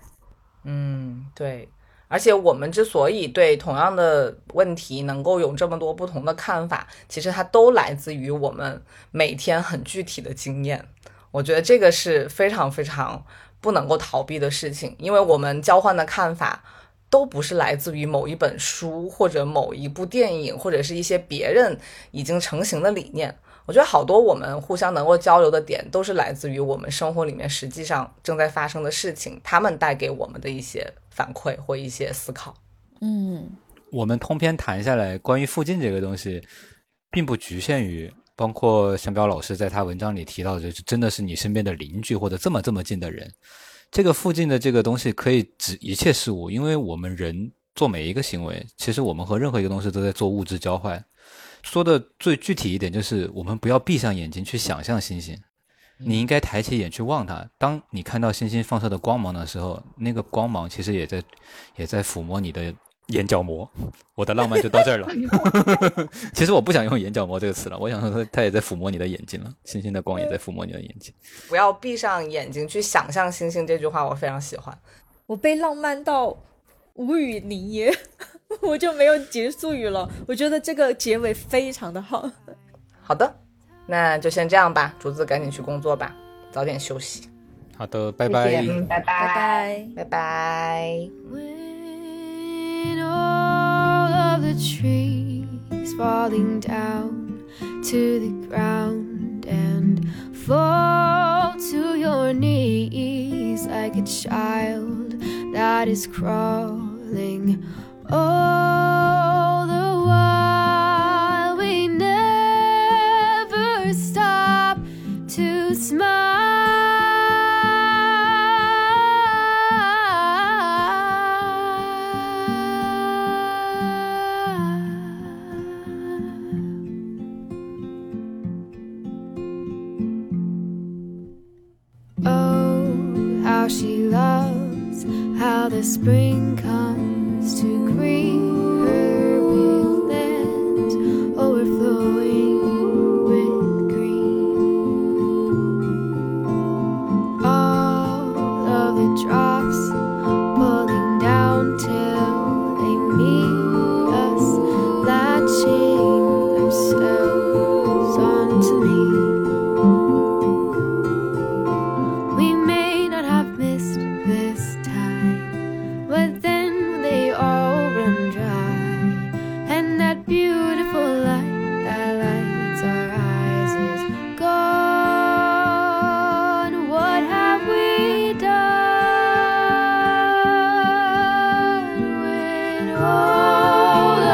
[SPEAKER 1] 嗯，对。而且我们之所以对同样的问题能够有这么多不同的看法，其实它都来自于我们每天很具体的经验。我觉得这个是非常非常不能够逃避的事情，因为我们交换的看法。都不是来自于某一本书或者某一部电影，或者是一些别人已经成型的理念。我觉得好多我们互相能够交流的点，都是来自于我们生活里面实际上正在发生的事情，他们带给我们的一些反馈或一些思考。
[SPEAKER 3] 嗯，
[SPEAKER 2] 我们通篇谈下来，关于附近这个东西，并不局限于包括向彪老师在他文章里提到的，就是真的是你身边的邻居或者这么这么近的人。这个附近的这个东西可以指一切事物，因为我们人做每一个行为，其实我们和任何一个东西都在做物质交换。说的最具体一点，就是我们不要闭上眼睛去想象星星，你应该抬起眼去望它。当你看到星星放射的光芒的时候，那个光芒其实也在也在抚摸你的眼角膜。我的浪漫就到这儿了。其实我不想用眼角膜这个词了，我想说它也在抚摸你的眼睛了，星星的光也在抚摸你的眼睛。
[SPEAKER 1] 不要闭上眼睛去想象星星，这句话我非常喜欢。
[SPEAKER 3] 我被浪漫到无语凝噎，我就没有结束语了。我觉得这个结尾非常的好。
[SPEAKER 1] 好的，那就先这样吧，竹子赶紧去工作吧，早点休息。
[SPEAKER 2] 好的，拜拜。
[SPEAKER 5] 谢谢
[SPEAKER 1] 嗯，拜
[SPEAKER 3] 拜拜。
[SPEAKER 1] 拜拜。
[SPEAKER 6] The trees falling down to the ground and fall to your knees like a child that is crawling all the while we never stop to smile. how the spring comes to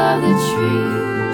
[SPEAKER 6] of the tree.